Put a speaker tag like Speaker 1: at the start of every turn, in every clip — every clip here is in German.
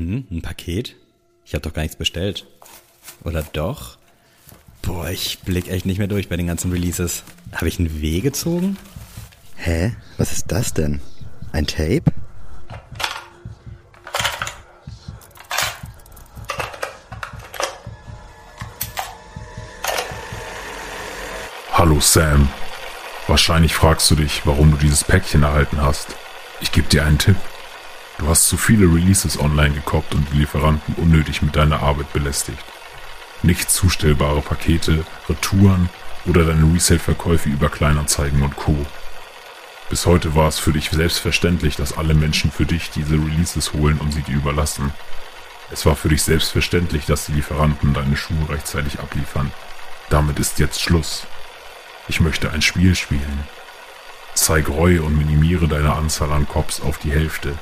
Speaker 1: Hm, ein Paket? Ich habe doch gar nichts bestellt. Oder doch? Boah, ich blick echt nicht mehr durch bei den ganzen Releases. Habe ich ein W gezogen? Hä? Was ist das denn? Ein Tape?
Speaker 2: Hallo Sam. Wahrscheinlich fragst du dich, warum du dieses Päckchen erhalten hast. Ich gebe dir einen Tipp. Du hast zu viele Releases online gekoppt und die Lieferanten unnötig mit deiner Arbeit belästigt. Nicht zustellbare Pakete, Retouren oder deine Resale-Verkäufe über Kleinanzeigen und Co. Bis heute war es für dich selbstverständlich, dass alle Menschen für dich diese Releases holen und sie dir überlassen. Es war für dich selbstverständlich, dass die Lieferanten deine Schuhe rechtzeitig abliefern. Damit ist jetzt Schluss. Ich möchte ein Spiel spielen. Zeig Reue und minimiere deine Anzahl an Cops auf die Hälfte.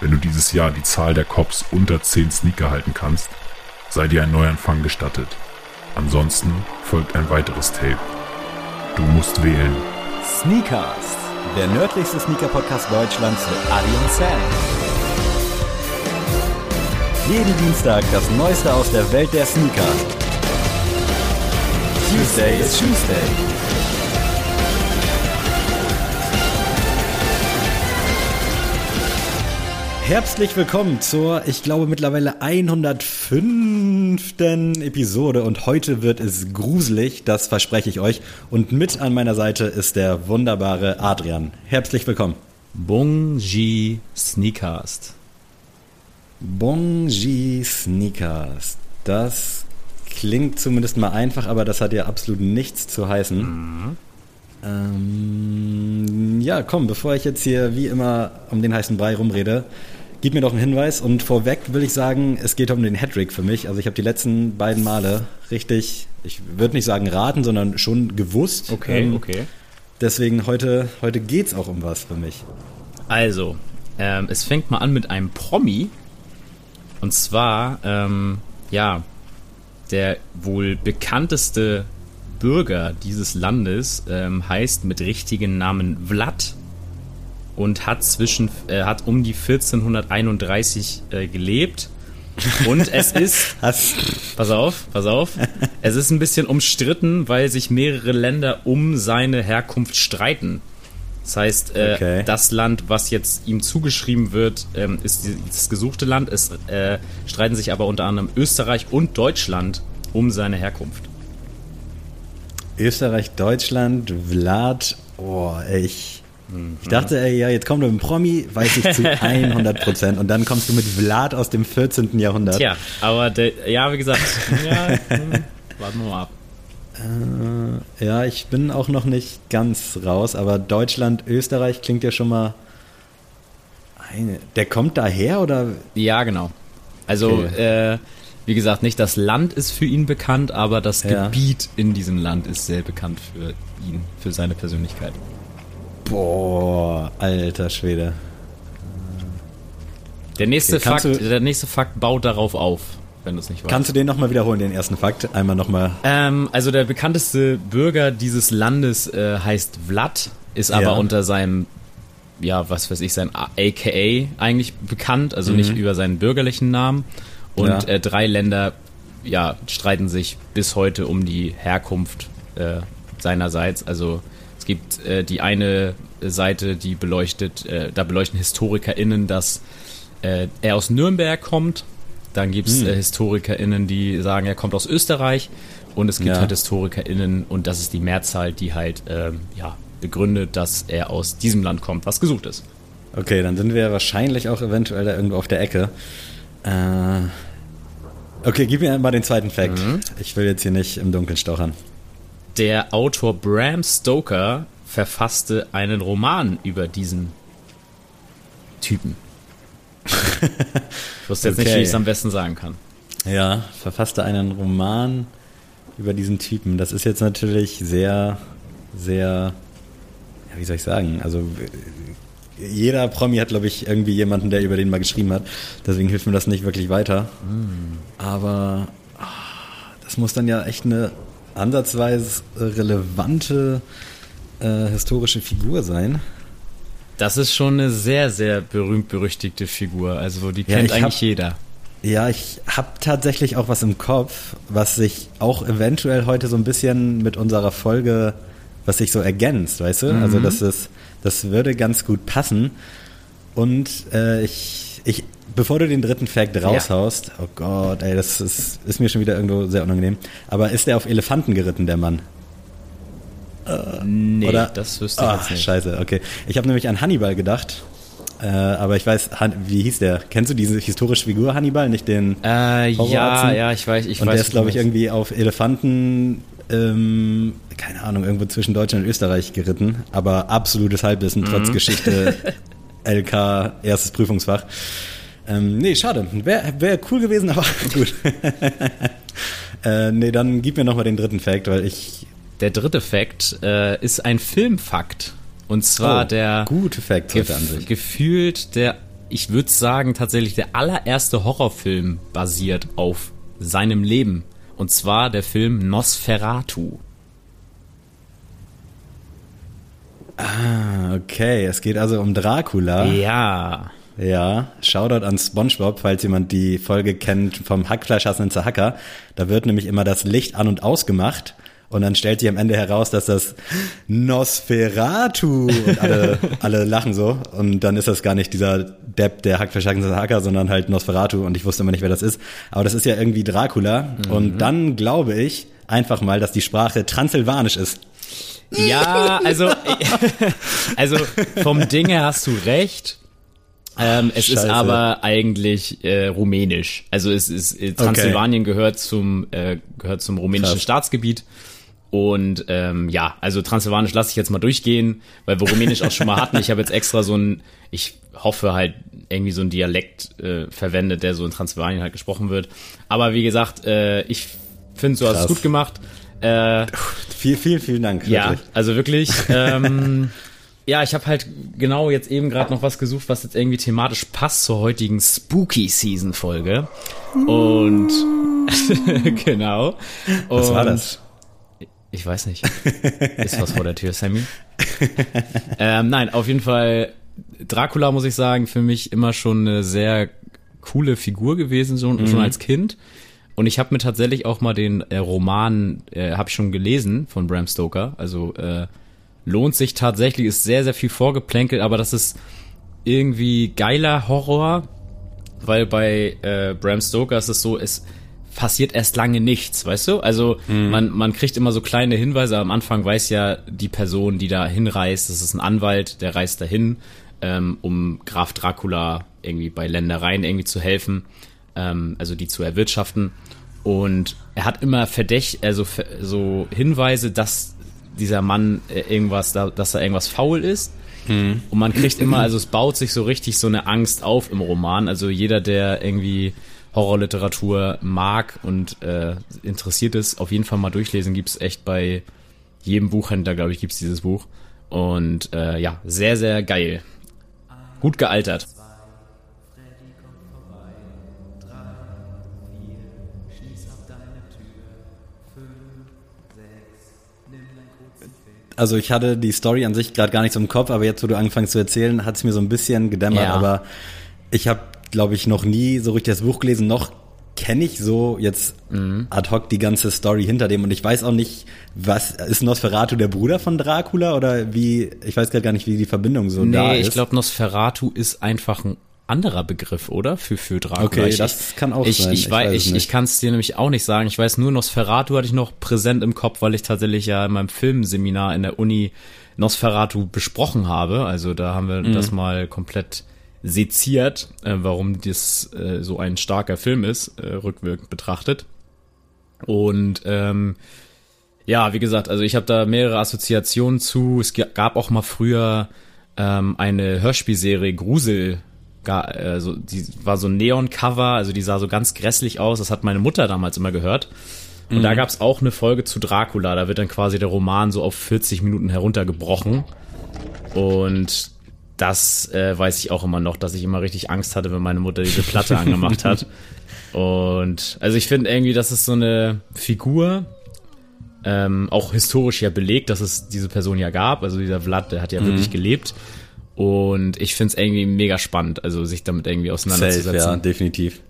Speaker 2: Wenn du dieses Jahr die Zahl der Cops unter 10 Sneaker halten kannst, sei dir ein Neuanfang gestattet. Ansonsten folgt ein weiteres Tape. Du musst wählen.
Speaker 1: Sneakers, der nördlichste Sneaker-Podcast Deutschlands mit Adi und Sam. Jeden Dienstag das Neueste aus der Welt der Sneaker. Tuesday is Tuesday. Herzlich willkommen zur, ich glaube, mittlerweile 105. Episode und heute wird es gruselig, das verspreche ich euch. Und mit an meiner Seite ist der wunderbare Adrian. Herzlich willkommen.
Speaker 3: Bonji Sneakast.
Speaker 1: Bonji Sneakers. Das klingt zumindest mal einfach, aber das hat ja absolut nichts zu heißen. Mhm. Ähm, ja, komm, bevor ich jetzt hier wie immer um den heißen Brei rumrede, gib mir doch einen Hinweis. Und vorweg will ich sagen, es geht um den Hattrick für mich. Also ich habe die letzten beiden Male richtig, ich würde nicht sagen raten, sondern schon gewusst.
Speaker 3: Okay, ähm, okay.
Speaker 1: Deswegen heute, heute geht es auch um was für mich.
Speaker 3: Also, ähm, es fängt mal an mit einem Promi. Und zwar, ähm, ja, der wohl bekannteste Bürger dieses Landes ähm, heißt mit richtigen Namen Vlad und hat zwischen äh, hat um die 1431 äh, gelebt. Und es ist, pass auf, pass auf, es ist ein bisschen umstritten, weil sich mehrere Länder um seine Herkunft streiten. Das heißt, äh, okay. das Land, was jetzt ihm zugeschrieben wird, ähm, ist die, das gesuchte Land. Es äh, streiten sich aber unter anderem Österreich und Deutschland um seine Herkunft.
Speaker 1: Österreich, Deutschland, Vlad, oh, ich ich dachte, ey, ja, jetzt kommt du mit dem Promi, weiß ich zu 100 Prozent. Und dann kommst du mit Vlad aus dem 14. Jahrhundert.
Speaker 3: Tja, aber der, ja, wie gesagt, ja, hm, warten wir mal ab.
Speaker 1: Äh, ja, ich bin auch noch nicht ganz raus, aber Deutschland, Österreich klingt ja schon mal. Eine, der kommt daher oder?
Speaker 3: Ja, genau. Also, okay. äh, wie gesagt, nicht das Land ist für ihn bekannt, aber das ja. Gebiet in diesem Land ist sehr bekannt für ihn, für seine Persönlichkeit.
Speaker 1: Boah, alter Schwede.
Speaker 3: Der nächste, okay, Fakt, der nächste Fakt baut darauf auf, wenn du es nicht weißt.
Speaker 1: Kannst du den nochmal wiederholen, den ersten Fakt? Einmal nochmal.
Speaker 3: Ähm, also der bekannteste Bürger dieses Landes äh, heißt Vlad, ist aber ja. unter seinem, ja, was weiß ich, sein AKA eigentlich bekannt, also mhm. nicht über seinen bürgerlichen Namen. Und ja. äh, drei Länder, ja, streiten sich bis heute um die Herkunft äh, seinerseits. Also gibt äh, die eine Seite, die beleuchtet, äh, da beleuchten HistorikerInnen, dass äh, er aus Nürnberg kommt. Dann gibt es hm. Äh, HistorikerInnen, die sagen, er kommt aus Österreich. Und es gibt ja. halt HistorikerInnen, und das ist die Mehrzahl, die halt ähm, ja, begründet, dass er aus diesem Land kommt, was gesucht ist.
Speaker 1: Okay, dann sind wir wahrscheinlich auch eventuell da irgendwo auf der Ecke. Äh, okay, gib mir mal den zweiten Fact. Mhm. Ich will jetzt hier nicht im Dunkeln stochern.
Speaker 3: Der Autor Bram Stoker verfasste einen Roman über diesen Typen. ich wusste jetzt okay. nicht, wie ich es am besten sagen kann.
Speaker 1: Ja, verfasste einen Roman über diesen Typen. Das ist jetzt natürlich sehr, sehr, ja, wie soll ich sagen? Also jeder Promi hat, glaube ich, irgendwie jemanden, der über den mal geschrieben hat. Deswegen hilft mir das nicht wirklich weiter. Mm. Aber ach, das muss dann ja echt eine ansatzweise relevante äh, historische Figur sein.
Speaker 3: Das ist schon eine sehr, sehr berühmt-berüchtigte Figur. Also die kennt ja, eigentlich hab, jeder.
Speaker 1: Ja, ich habe tatsächlich auch was im Kopf, was sich auch eventuell heute so ein bisschen mit unserer Folge, was sich so ergänzt, weißt du? Also, mhm. Also das ist, das würde ganz gut passen. Und äh, ich, ich, bevor du den dritten Fact raushaust, ja. oh Gott, ey, das ist, ist mir schon wieder irgendwo sehr unangenehm. Aber ist der auf Elefanten geritten, der Mann?
Speaker 3: Äh, nee, Oder? das wüsste ich oh, jetzt nicht.
Speaker 1: Scheiße, okay. Ich habe nämlich an Hannibal gedacht. Äh, aber ich weiß, wie hieß der? Kennst du diese historische Figur Hannibal, nicht den?
Speaker 3: Äh, ja, ja, ich weiß, ich
Speaker 1: und
Speaker 3: weiß.
Speaker 1: der ist, glaube ich, irgendwie auf Elefanten, ähm, keine Ahnung, irgendwo zwischen Deutschland und Österreich geritten. Aber absolutes Halbwissen, mhm. trotz Geschichte, LK, erstes Prüfungsfach. Ähm, nee, schade. Wäre wär cool gewesen, aber gut. äh, nee, dann gib mir nochmal den dritten Fact, weil ich.
Speaker 3: Der dritte Fact äh, ist ein Filmfakt. Und zwar oh, der
Speaker 1: gute Fact
Speaker 3: gef an sich. gefühlt der, ich würde sagen tatsächlich der allererste Horrorfilm basiert auf seinem Leben. Und zwar der Film Nosferatu.
Speaker 1: Ah, okay. Es geht also um Dracula.
Speaker 3: Ja.
Speaker 1: Ja, Shoutout an SpongeBob, falls jemand die Folge kennt vom Hackfleischhassenden Hacker. Da wird nämlich immer das Licht an und ausgemacht und dann stellt sich am Ende heraus, dass das Nosferatu und alle, alle lachen so. Und dann ist das gar nicht dieser Depp, der Hackfleischhassende Hacker, sondern halt Nosferatu und ich wusste immer nicht, wer das ist. Aber das ist ja irgendwie Dracula. Mhm. Und dann glaube ich einfach mal, dass die Sprache transsilvanisch ist.
Speaker 3: Ja, also, also vom Ding her hast du recht. Ähm, es Scheiße. ist aber eigentlich äh, rumänisch. Also es ist äh, Transsilvanien okay. gehört zum äh, gehört zum rumänischen Krass. Staatsgebiet. Und ähm, ja, also Transsilvanisch lasse ich jetzt mal durchgehen, weil wir Rumänisch auch schon mal hatten. Ich habe jetzt extra so ein, ich hoffe halt irgendwie so ein Dialekt äh, verwendet, der so in Transsilvanien halt gesprochen wird. Aber wie gesagt, äh, ich finde, du hast es gut gemacht.
Speaker 1: Äh, vielen, vielen, vielen Dank.
Speaker 3: Ja, wirklich. also wirklich. Ähm, Ja, ich habe halt genau jetzt eben gerade noch was gesucht, was jetzt irgendwie thematisch passt zur heutigen Spooky Season Folge. Und genau.
Speaker 1: Und was war das?
Speaker 3: Ich weiß nicht. Ist was vor der Tür, Sammy? ähm, nein, auf jeden Fall Dracula muss ich sagen, für mich immer schon eine sehr coole Figur gewesen, so, mhm. schon als Kind. Und ich habe mir tatsächlich auch mal den äh, Roman, äh, habe ich schon gelesen von Bram Stoker, also äh, lohnt sich tatsächlich, ist sehr, sehr viel vorgeplänkelt, aber das ist irgendwie geiler Horror, weil bei äh, Bram Stoker ist es so, es passiert erst lange nichts, weißt du? Also mhm. man, man kriegt immer so kleine Hinweise. Am Anfang weiß ja die Person, die da hinreist, das ist ein Anwalt, der reist dahin, ähm, um Graf Dracula irgendwie bei Ländereien irgendwie zu helfen, ähm, also die zu erwirtschaften. Und er hat immer verdächt, also so Hinweise, dass dieser Mann äh, irgendwas, da, dass da irgendwas faul ist. Mhm. Und man kriegt immer, also es baut sich so richtig so eine Angst auf im Roman. Also jeder, der irgendwie Horrorliteratur mag und äh, interessiert ist, auf jeden Fall mal durchlesen. Gibt es echt bei jedem Buchhändler, glaube ich, gibt es dieses Buch. Und äh, ja, sehr, sehr geil. Gut gealtert.
Speaker 1: Also ich hatte die Story an sich gerade gar nicht so im Kopf, aber jetzt, wo du angefangen zu erzählen, hat es mir so ein bisschen gedämmert. Ja. Aber ich habe, glaube ich, noch nie so richtig das Buch gelesen, noch kenne ich so jetzt mhm. ad hoc die ganze Story hinter dem und ich weiß auch nicht, was ist Nosferatu der Bruder von Dracula oder wie, ich weiß gerade gar nicht, wie die Verbindung so nee, da ist.
Speaker 3: Nee, ich glaube Nosferatu ist einfach ein anderer Begriff, oder? Für, für Dracula.
Speaker 1: Okay, ich, das kann auch
Speaker 3: ich,
Speaker 1: sein.
Speaker 3: Ich, ich, weiß, ich, ich kann es dir nämlich auch nicht sagen. Ich weiß nur, Nosferatu hatte ich noch präsent im Kopf, weil ich tatsächlich ja in meinem Filmseminar in der Uni Nosferatu besprochen habe. Also da haben wir mhm. das mal komplett seziert, äh, warum das äh, so ein starker Film ist, äh, rückwirkend betrachtet. Und ähm, ja, wie gesagt, also ich habe da mehrere Assoziationen zu. Es gab auch mal früher ähm, eine Hörspielserie Grusel gar, also die war so ein Neon-Cover, also die sah so ganz grässlich aus. Das hat meine Mutter damals immer gehört. Und mhm. da gab es auch eine Folge zu Dracula. Da wird dann quasi der Roman so auf 40 Minuten heruntergebrochen. Und das äh, weiß ich auch immer noch, dass ich immer richtig Angst hatte, wenn meine Mutter diese Platte angemacht hat. Und also ich finde irgendwie, das ist so eine Figur, ähm, auch historisch ja belegt, dass es diese Person ja gab. Also dieser Vlad, der hat ja mhm. wirklich gelebt. Und ich finde es irgendwie mega spannend, also sich damit irgendwie auseinanderzusetzen.
Speaker 1: Safe, ja, definitiv.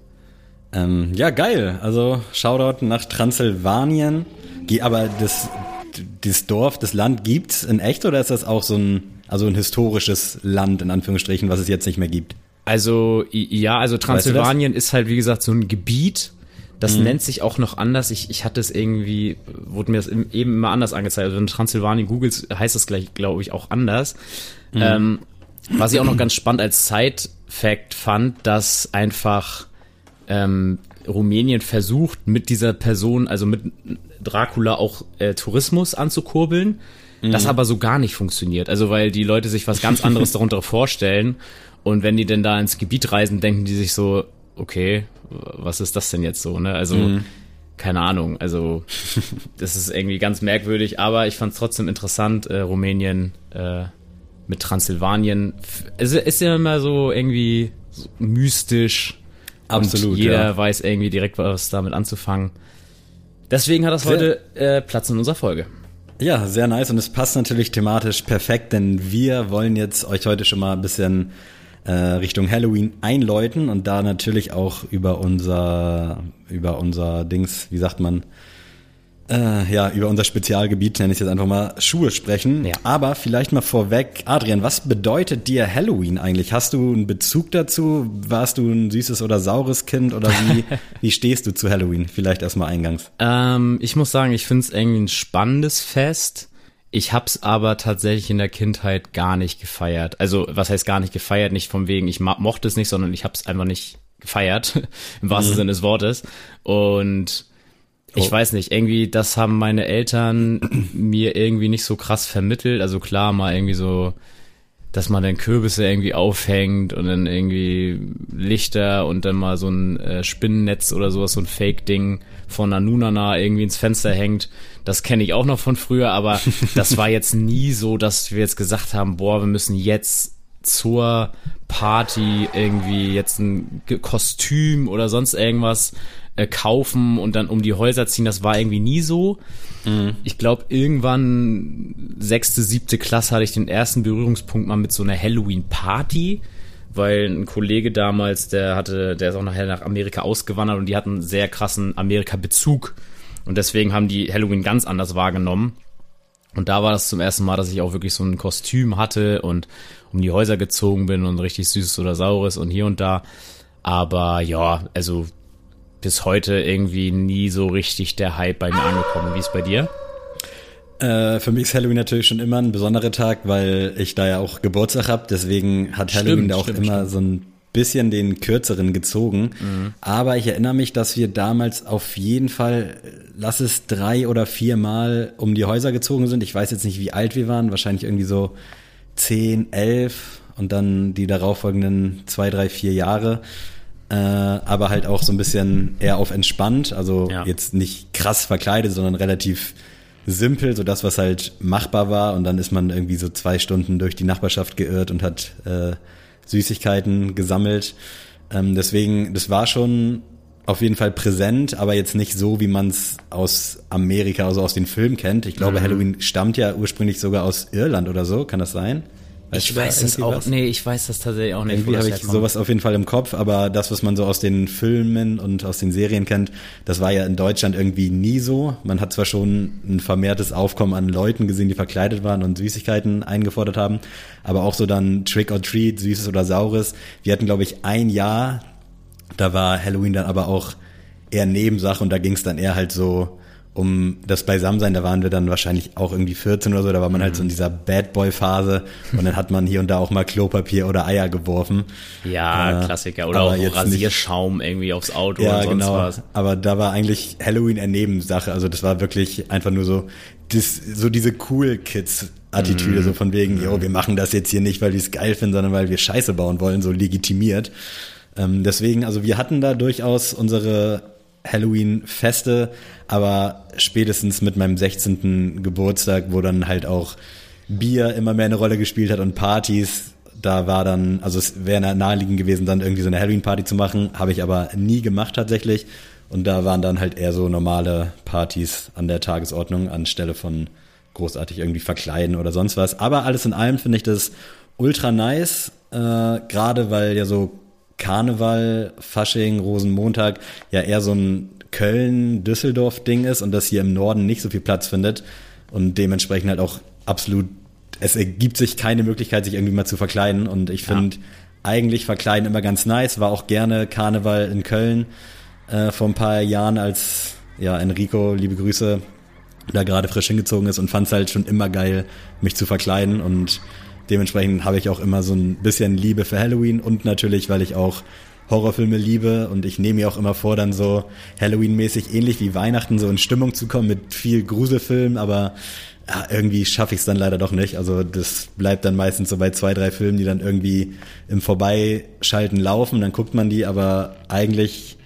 Speaker 1: Ähm, ja, geil. Also Shoutout nach Transsilvanien. Aber das, das Dorf, das Land gibt's in echt oder ist das auch so ein, also ein historisches Land in Anführungsstrichen, was es jetzt nicht mehr gibt?
Speaker 3: Also ja, also Transsilvanien weißt du ist halt wie gesagt so ein Gebiet. Das mhm. nennt sich auch noch anders. Ich, ich hatte es irgendwie, wurde mir das eben immer anders angezeigt. Also wenn Transsilvanien googles, heißt das gleich, glaube ich, auch anders. Mhm. Ähm, was ich auch noch ganz spannend als Side-Fact fand, dass einfach ähm, Rumänien versucht, mit dieser Person, also mit Dracula auch äh, Tourismus anzukurbeln. Mhm. Das aber so gar nicht funktioniert. Also weil die Leute sich was ganz anderes darunter vorstellen. Und wenn die denn da ins Gebiet reisen, denken die sich so, okay, was ist das denn jetzt so, ne? Also, mhm. keine Ahnung. Also, das ist irgendwie ganz merkwürdig, aber ich fand es trotzdem interessant, äh, Rumänien äh, mit Transsilvanien. Es ist ja immer so irgendwie so mystisch. Absolut. Und jeder ja. weiß irgendwie direkt, was damit anzufangen. Deswegen hat das heute äh, Platz in unserer Folge.
Speaker 1: Ja, sehr nice und es passt natürlich thematisch perfekt, denn wir wollen jetzt euch heute schon mal ein bisschen äh, Richtung Halloween einläuten und da natürlich auch über unser über unser Dings, wie sagt man, äh, ja, über unser Spezialgebiet, nenne ich jetzt einfach mal, Schuhe sprechen. Ja. Aber vielleicht mal vorweg, Adrian, was bedeutet dir Halloween eigentlich? Hast du einen Bezug dazu? Warst du ein süßes oder saures Kind oder wie, wie stehst du zu Halloween? Vielleicht erstmal eingangs.
Speaker 3: Ähm, ich muss sagen, ich finde es irgendwie ein spannendes Fest. Ich hab's aber tatsächlich in der Kindheit gar nicht gefeiert. Also, was heißt gar nicht gefeiert? Nicht von wegen, ich mochte es nicht, sondern ich hab's einfach nicht gefeiert, im wahrsten mhm. Sinne des Wortes. Und ich oh. weiß nicht, irgendwie, das haben meine Eltern mir irgendwie nicht so krass vermittelt. Also klar, mal irgendwie so, dass man dann Kürbisse irgendwie aufhängt und dann irgendwie Lichter und dann mal so ein äh, Spinnennetz oder sowas, so ein Fake-Ding von Nanunana irgendwie ins Fenster hängt. Das kenne ich auch noch von früher, aber das war jetzt nie so, dass wir jetzt gesagt haben, boah, wir müssen jetzt zur Party irgendwie jetzt ein Kostüm oder sonst irgendwas äh, kaufen und dann um die Häuser ziehen. Das war irgendwie nie so. Mhm. Ich glaube, irgendwann sechste, siebte Klasse hatte ich den ersten Berührungspunkt mal mit so einer Halloween-Party weil ein Kollege damals, der hatte, der ist auch nachher nach Amerika ausgewandert und die hatten einen sehr krassen Amerika-Bezug. Und deswegen haben die Halloween ganz anders wahrgenommen. Und da war das zum ersten Mal, dass ich auch wirklich so ein Kostüm hatte und um die Häuser gezogen bin und richtig süßes oder saures und hier und da. Aber ja, also bis heute irgendwie nie so richtig der Hype bei mir angekommen. Wie ist bei dir?
Speaker 1: Äh, für mich ist Halloween natürlich schon immer ein besonderer Tag, weil ich da ja auch Geburtstag habe. Deswegen hat Halloween stimmt, da auch stimmt, immer stimmt. so ein bisschen den kürzeren gezogen. Mhm. Aber ich erinnere mich, dass wir damals auf jeden Fall, lass es drei oder vier Mal um die Häuser gezogen sind. Ich weiß jetzt nicht, wie alt wir waren. Wahrscheinlich irgendwie so zehn, elf und dann die darauffolgenden zwei, drei, vier Jahre äh, aber halt auch so ein bisschen eher auf entspannt, also ja. jetzt nicht krass verkleidet, sondern relativ simpel, so das, was halt machbar war. Und dann ist man irgendwie so zwei Stunden durch die Nachbarschaft geirrt und hat äh, Süßigkeiten gesammelt. Ähm, deswegen, das war schon auf jeden Fall präsent, aber jetzt nicht so, wie man es aus Amerika, also aus den Filmen kennt. Ich glaube, mhm. Halloween stammt ja ursprünglich sogar aus Irland oder so, kann das sein?
Speaker 3: Weißt ich weiß das auch, was? nee, ich weiß das tatsächlich auch nicht.
Speaker 1: Irgendwie habe ich sowas auf jeden Fall im Kopf, aber das, was man so aus den Filmen und aus den Serien kennt, das war ja in Deutschland irgendwie nie so. Man hat zwar schon ein vermehrtes Aufkommen an Leuten gesehen, die verkleidet waren und Süßigkeiten eingefordert haben, aber auch so dann Trick or Treat, Süßes oder Saures. Wir hatten, glaube ich, ein Jahr, da war Halloween dann aber auch eher Nebensache und da ging es dann eher halt so um das Beisammensein, da waren wir dann wahrscheinlich auch irgendwie 14 oder so, da war man mhm. halt so in dieser Bad Boy Phase und dann hat man hier und da auch mal Klopapier oder Eier geworfen.
Speaker 3: Ja, äh, Klassiker. Oder auch Rasierschaum nicht, irgendwie aufs Auto ja, oder sonst genau. was.
Speaker 1: Aber da war eigentlich Halloween eine Nebensache, also das war wirklich einfach nur so, das, so diese cool Kids Attitüde, mhm. so von wegen, jo, wir machen das jetzt hier nicht, weil wir es geil finden, sondern weil wir Scheiße bauen wollen, so legitimiert. Ähm, deswegen, also wir hatten da durchaus unsere Halloween-Feste, aber spätestens mit meinem 16. Geburtstag, wo dann halt auch Bier immer mehr eine Rolle gespielt hat und Partys, da war dann, also es wäre naheliegend gewesen, dann irgendwie so eine Halloween-Party zu machen, habe ich aber nie gemacht tatsächlich. Und da waren dann halt eher so normale Partys an der Tagesordnung anstelle von großartig irgendwie verkleiden oder sonst was. Aber alles in allem finde ich das ultra nice, äh, gerade weil ja so Karneval, Fasching, Rosenmontag ja eher so ein Köln-Düsseldorf-Ding ist und das hier im Norden nicht so viel Platz findet und dementsprechend halt auch absolut, es ergibt sich keine Möglichkeit, sich irgendwie mal zu verkleiden und ich finde ja. eigentlich verkleiden immer ganz nice, war auch gerne Karneval in Köln äh, vor ein paar Jahren, als ja Enrico, liebe Grüße, da gerade frisch hingezogen ist und fand es halt schon immer geil, mich zu verkleiden und dementsprechend habe ich auch immer so ein bisschen Liebe für Halloween und natürlich, weil ich auch Horrorfilme liebe und ich nehme mir auch immer vor, dann so Halloween-mäßig ähnlich wie Weihnachten so in Stimmung zu kommen mit viel Gruselfilm, aber ja, irgendwie schaffe ich es dann leider doch nicht. Also das bleibt dann meistens so bei zwei, drei Filmen, die dann irgendwie im Vorbeischalten laufen, dann guckt man die, aber eigentlich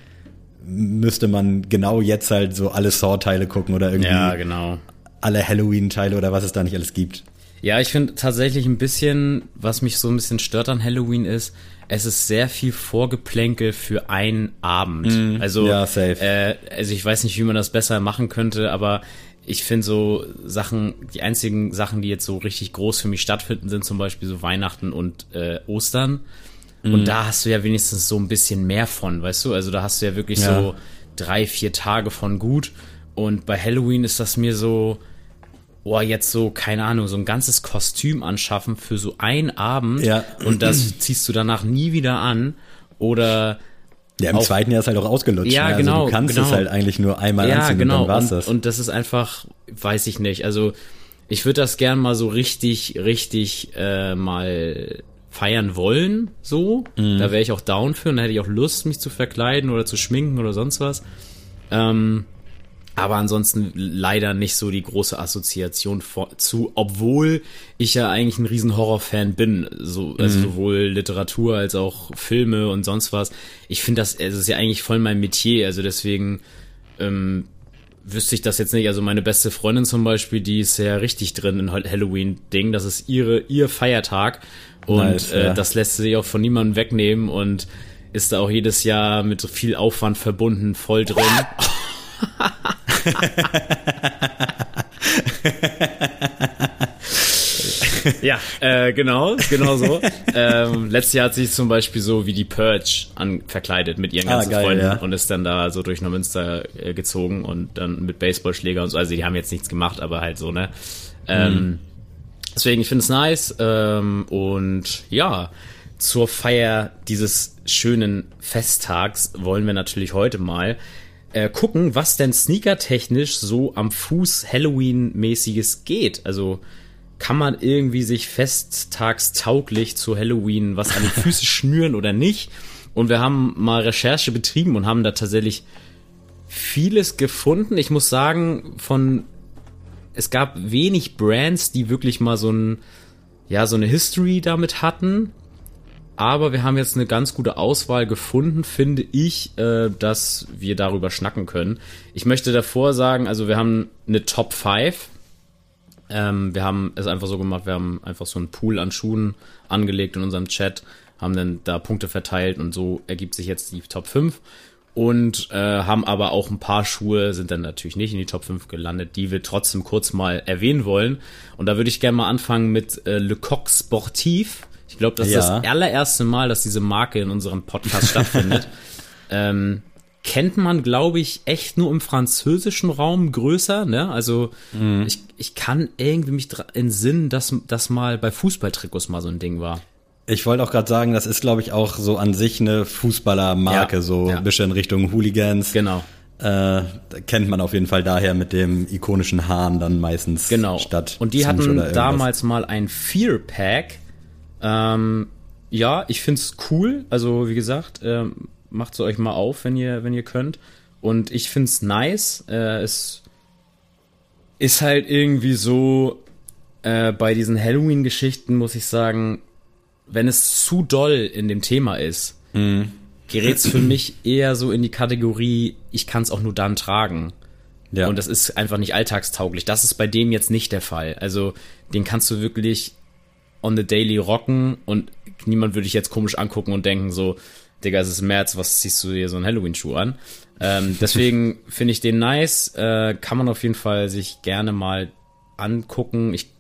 Speaker 1: müsste man genau jetzt halt so alle Saw-Teile gucken oder irgendwie
Speaker 3: ja, genau.
Speaker 1: alle Halloween-Teile oder was es da nicht alles gibt.
Speaker 3: Ja, ich finde tatsächlich ein bisschen, was mich so ein bisschen stört an Halloween ist, es ist sehr viel Vorgeplänkel für einen Abend. Mm, also, ja. Äh, also ich weiß nicht, wie man das besser machen könnte, aber ich finde so Sachen, die einzigen Sachen, die jetzt so richtig groß für mich stattfinden, sind zum Beispiel so Weihnachten und äh, Ostern. Mm. Und da hast du ja wenigstens so ein bisschen mehr von, weißt du? Also da hast du ja wirklich ja. so drei, vier Tage von gut. Und bei Halloween ist das mir so, oh, jetzt so, keine Ahnung, so ein ganzes Kostüm anschaffen für so einen Abend ja. und das ziehst du danach nie wieder an oder
Speaker 1: ja, im auch, zweiten Jahr ist halt auch ausgelutscht.
Speaker 3: Ja,
Speaker 1: ne?
Speaker 3: also genau.
Speaker 1: Du kannst
Speaker 3: genau.
Speaker 1: es halt eigentlich nur einmal
Speaker 3: ja,
Speaker 1: anziehen
Speaker 3: genau.
Speaker 1: und dann war's
Speaker 3: und,
Speaker 1: das.
Speaker 3: Und das ist einfach, weiß ich nicht. Also ich würde das gern mal so richtig, richtig äh, mal feiern wollen, so. Mhm. Da wäre ich auch down für und da hätte ich auch Lust, mich zu verkleiden oder zu schminken oder sonst was. Ähm, aber ansonsten leider nicht so die große Assoziation vor, zu, obwohl ich ja eigentlich ein riesen Horrorfan bin, so also mhm. sowohl Literatur als auch Filme und sonst was. Ich finde das, es ist ja eigentlich voll mein Metier, also deswegen ähm, wüsste ich das jetzt nicht. Also meine beste Freundin zum Beispiel, die ist ja richtig drin in Halloween-Ding. Das ist ihre ihr Feiertag und nice, äh, ja. das lässt sie auch von niemandem wegnehmen und ist da auch jedes Jahr mit viel Aufwand verbunden, voll drin. ja, äh, genau, genau so. ähm, letztes Jahr hat sie sich zum Beispiel so wie die Purge an, verkleidet mit ihren ah, ganzen ah, geil, Freunden ja. und ist dann da so durch Neumünster äh, gezogen und dann mit Baseballschläger und so. Also die haben jetzt nichts gemacht, aber halt so, ne? Ähm, mhm. Deswegen, ich finde es nice. Ähm, und ja, zur Feier dieses schönen Festtags wollen wir natürlich heute mal äh, gucken, was denn sneakertechnisch so am Fuß Halloween-mäßiges geht. Also kann man irgendwie sich festtagstauglich zu Halloween was an die Füße schnüren oder nicht? Und wir haben mal Recherche betrieben und haben da tatsächlich vieles gefunden. Ich muss sagen, von es gab wenig Brands, die wirklich mal so ein ja so eine History damit hatten aber wir haben jetzt eine ganz gute Auswahl gefunden, finde ich, äh, dass wir darüber schnacken können. Ich möchte davor sagen, also wir haben eine Top 5. Ähm, wir haben es einfach so gemacht, wir haben einfach so einen Pool an Schuhen angelegt in unserem Chat, haben dann da Punkte verteilt und so ergibt sich jetzt die Top 5 und äh, haben aber auch ein paar Schuhe, sind dann natürlich nicht in die Top 5 gelandet, die wir trotzdem kurz mal erwähnen wollen. Und da würde ich gerne mal anfangen mit äh, Le Coq Sportif. Ich glaube, das ja. ist das allererste Mal, dass diese Marke in unserem Podcast stattfindet. Ähm, kennt man, glaube ich, echt nur im französischen Raum größer. Ne? Also mhm. ich, ich kann irgendwie mich entsinnen, dass das mal bei Fußballtrikots mal so ein Ding war.
Speaker 1: Ich wollte auch gerade sagen, das ist, glaube ich, auch so an sich eine Fußballermarke, ja, so ja. ein bisschen in Richtung Hooligans.
Speaker 3: Genau.
Speaker 1: Äh, kennt man auf jeden Fall daher mit dem ikonischen Hahn dann meistens
Speaker 3: genau.
Speaker 1: statt.
Speaker 3: Und die hatten damals mal ein Fear Pack ähm, ja, ich find's cool. Also, wie gesagt, ähm, macht es euch mal auf, wenn ihr, wenn ihr könnt. Und ich find's nice. Äh, es ist halt irgendwie so, äh, bei diesen Halloween-Geschichten muss ich sagen, wenn es zu doll in dem Thema ist, mhm. gerät's für mich eher so in die Kategorie, ich kann's auch nur dann tragen. Ja. Und das ist einfach nicht alltagstauglich. Das ist bei dem jetzt nicht der Fall. Also, den kannst du wirklich on the daily rocken und niemand würde dich jetzt komisch angucken und denken so, Digga, es ist März, was ziehst du dir so einen Halloween-Schuh an? Ähm, deswegen finde ich den nice, äh, kann man auf jeden Fall sich gerne mal angucken. Ich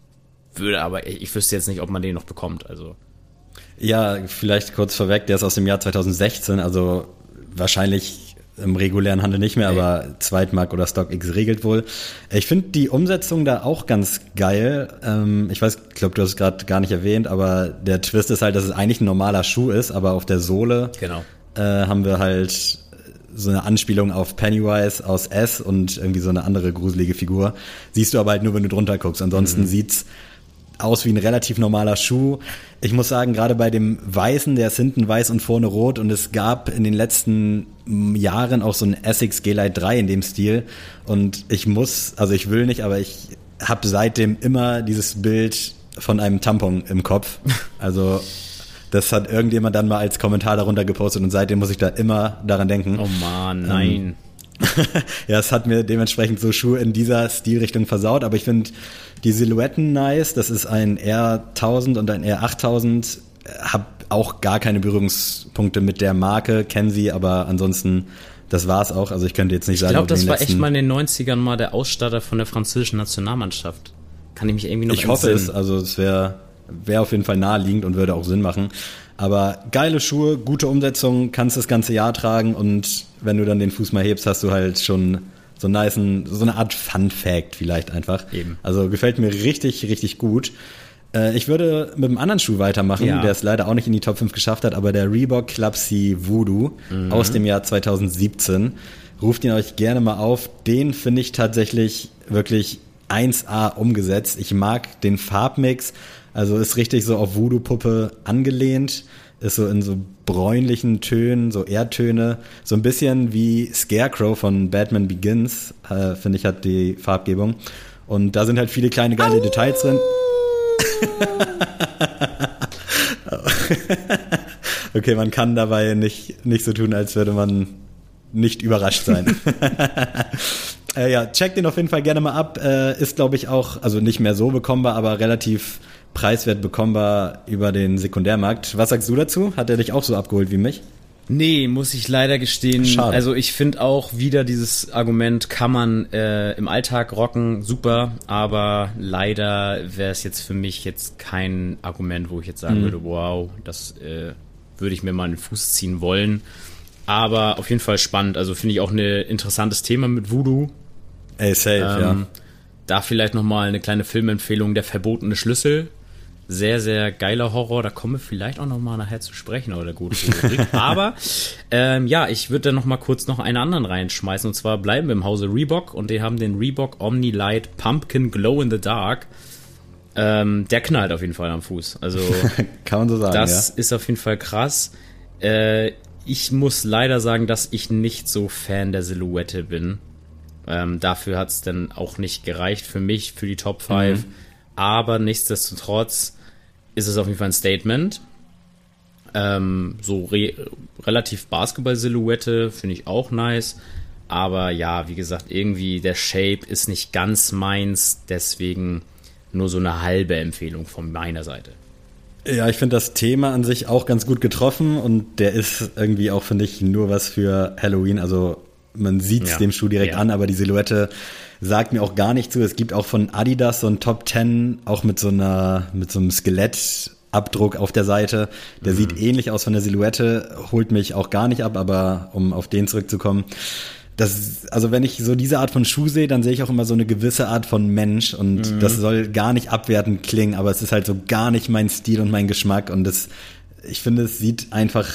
Speaker 3: würde aber, ich, ich wüsste jetzt nicht, ob man den noch bekommt, also.
Speaker 1: Ja, vielleicht kurz vorweg, der ist aus dem Jahr 2016, also wahrscheinlich im regulären Handel nicht mehr, aber Zweitmarkt oder StockX regelt wohl. Ich finde die Umsetzung da auch ganz geil. Ähm, ich weiß, ich glaube, du hast es gerade gar nicht erwähnt, aber der Twist ist halt, dass es eigentlich ein normaler Schuh ist, aber auf der Sohle
Speaker 3: genau.
Speaker 1: äh, haben wir halt so eine Anspielung auf Pennywise aus S und irgendwie so eine andere gruselige Figur. Siehst du aber halt nur, wenn du drunter guckst. Ansonsten mhm. sieht's aus wie ein relativ normaler Schuh. Ich muss sagen, gerade bei dem Weißen, der ist hinten weiß und vorne rot und es gab in den letzten Jahren auch so ein Essex G-Lite 3 in dem Stil und ich muss, also ich will nicht, aber ich habe seitdem immer dieses Bild von einem Tampon im Kopf. Also das hat irgendjemand dann mal als Kommentar darunter gepostet und seitdem muss ich da immer daran denken.
Speaker 3: Oh man, nein. Ähm,
Speaker 1: ja, es hat mir dementsprechend so Schuhe in dieser Stilrichtung versaut, aber ich finde die Silhouetten nice. Das ist ein R1000 und ein R8000. Hab auch gar keine Berührungspunkte mit der Marke, kennen sie, aber ansonsten das war's auch. Also ich könnte jetzt nicht sagen,
Speaker 3: ich glaube, das war echt mal in den 90ern mal der Ausstatter von der französischen Nationalmannschaft. Kann ich mich irgendwie noch
Speaker 1: Ich hoffe es, also es wäre wär auf jeden Fall naheliegend und würde auch Sinn machen. Aber geile Schuhe, gute Umsetzung, kannst das ganze Jahr tragen und wenn du dann den Fuß mal hebst, hast du halt schon so, nice, so eine Art Fun Fact vielleicht einfach.
Speaker 3: Eben.
Speaker 1: Also gefällt mir richtig, richtig gut. Äh, ich würde mit einem anderen Schuh weitermachen, ja. der es leider auch nicht in die Top 5 geschafft hat, aber der Reebok Clubsy Voodoo mhm. aus dem Jahr 2017. Ruft ihn euch gerne mal auf. Den finde ich tatsächlich wirklich 1A umgesetzt. Ich mag den Farbmix. Also ist richtig so auf Voodoo-Puppe angelehnt. Ist so in so bräunlichen Tönen, so Erdtöne. So ein bisschen wie Scarecrow von Batman Begins, äh, finde ich, hat die Farbgebung. Und da sind halt viele kleine geile Au. Details drin. okay, man kann dabei nicht, nicht so tun, als würde man nicht überrascht sein. äh, ja, check den auf jeden Fall gerne mal ab. Äh, ist, glaube ich, auch, also nicht mehr so bekommbar, aber relativ preiswert bekommbar über den Sekundärmarkt. Was sagst du dazu? Hat er dich auch so abgeholt wie mich?
Speaker 3: Nee, muss ich leider gestehen. Schade. Also ich finde auch wieder dieses Argument, kann man äh, im Alltag rocken, super, aber leider wäre es jetzt für mich jetzt kein Argument, wo ich jetzt sagen mhm. würde, wow, das äh, würde ich mir mal in den Fuß ziehen wollen. Aber auf jeden Fall spannend. Also finde ich auch ein interessantes Thema mit Voodoo.
Speaker 1: Ey, safe, ähm, ja.
Speaker 3: Da vielleicht nochmal eine kleine Filmempfehlung, Der verbotene Schlüssel sehr, sehr geiler Horror. Da kommen wir vielleicht auch noch mal nachher zu sprechen oder gut. Aber ähm, ja, ich würde da noch mal kurz noch einen anderen reinschmeißen. Und zwar bleiben wir im Hause Reebok und die haben den Reebok Omni Light Pumpkin Glow in the Dark. Ähm, der knallt auf jeden Fall am Fuß. Also
Speaker 1: kann man so sagen.
Speaker 3: Das
Speaker 1: ja.
Speaker 3: ist auf jeden Fall krass. Äh, ich muss leider sagen, dass ich nicht so Fan der Silhouette bin. Ähm, dafür hat es dann auch nicht gereicht für mich, für die Top 5. Mhm. Aber nichtsdestotrotz ist es auf jeden Fall ein Statement. Ähm, so re relativ Basketball-Silhouette finde ich auch nice. Aber ja, wie gesagt, irgendwie der Shape ist nicht ganz meins. Deswegen nur so eine halbe Empfehlung von meiner Seite.
Speaker 1: Ja, ich finde das Thema an sich auch ganz gut getroffen und der ist irgendwie auch, finde ich, nur was für Halloween. Also man sieht es ja. dem Schuh direkt ja. an, aber die Silhouette sagt mir auch gar nicht zu. Es gibt auch von Adidas so ein Top 10, auch mit so einer, mit so einem Skelettabdruck auf der Seite. Der mhm. sieht ähnlich aus von der Silhouette, holt mich auch gar nicht ab, aber um auf den zurückzukommen. Das, also wenn ich so diese Art von Schuh sehe, dann sehe ich auch immer so eine gewisse Art von Mensch und mhm. das soll gar nicht abwertend klingen, aber es ist halt so gar nicht mein Stil und mein Geschmack und das, ich finde, es sieht einfach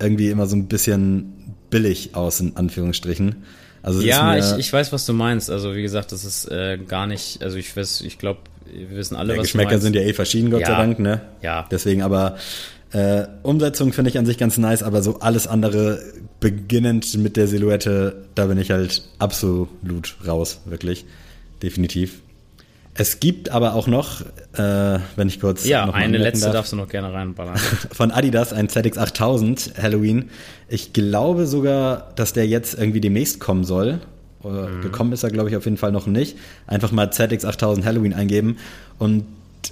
Speaker 1: irgendwie immer so ein bisschen billig aus, in Anführungsstrichen.
Speaker 3: Also ja, ich, ich weiß, was du meinst. Also wie gesagt, das ist äh, gar nicht, also ich weiß, ich glaube, wir wissen alle,
Speaker 1: ja, was Geschmäcker sind ja eh verschieden, Gott ja. sei Dank, ne?
Speaker 3: Ja.
Speaker 1: Deswegen aber äh, Umsetzung finde ich an sich ganz nice, aber so alles andere, beginnend mit der Silhouette, da bin ich halt absolut raus, wirklich. Definitiv. Es gibt aber auch noch, äh, wenn ich kurz.
Speaker 3: Ja, eine letzte
Speaker 1: darf,
Speaker 3: darfst du noch gerne reinballern.
Speaker 1: Von Adidas, ein ZX8000 Halloween. Ich glaube sogar, dass der jetzt irgendwie demnächst kommen soll. Mhm. Gekommen ist er, glaube ich, auf jeden Fall noch nicht. Einfach mal ZX8000 Halloween eingeben. Und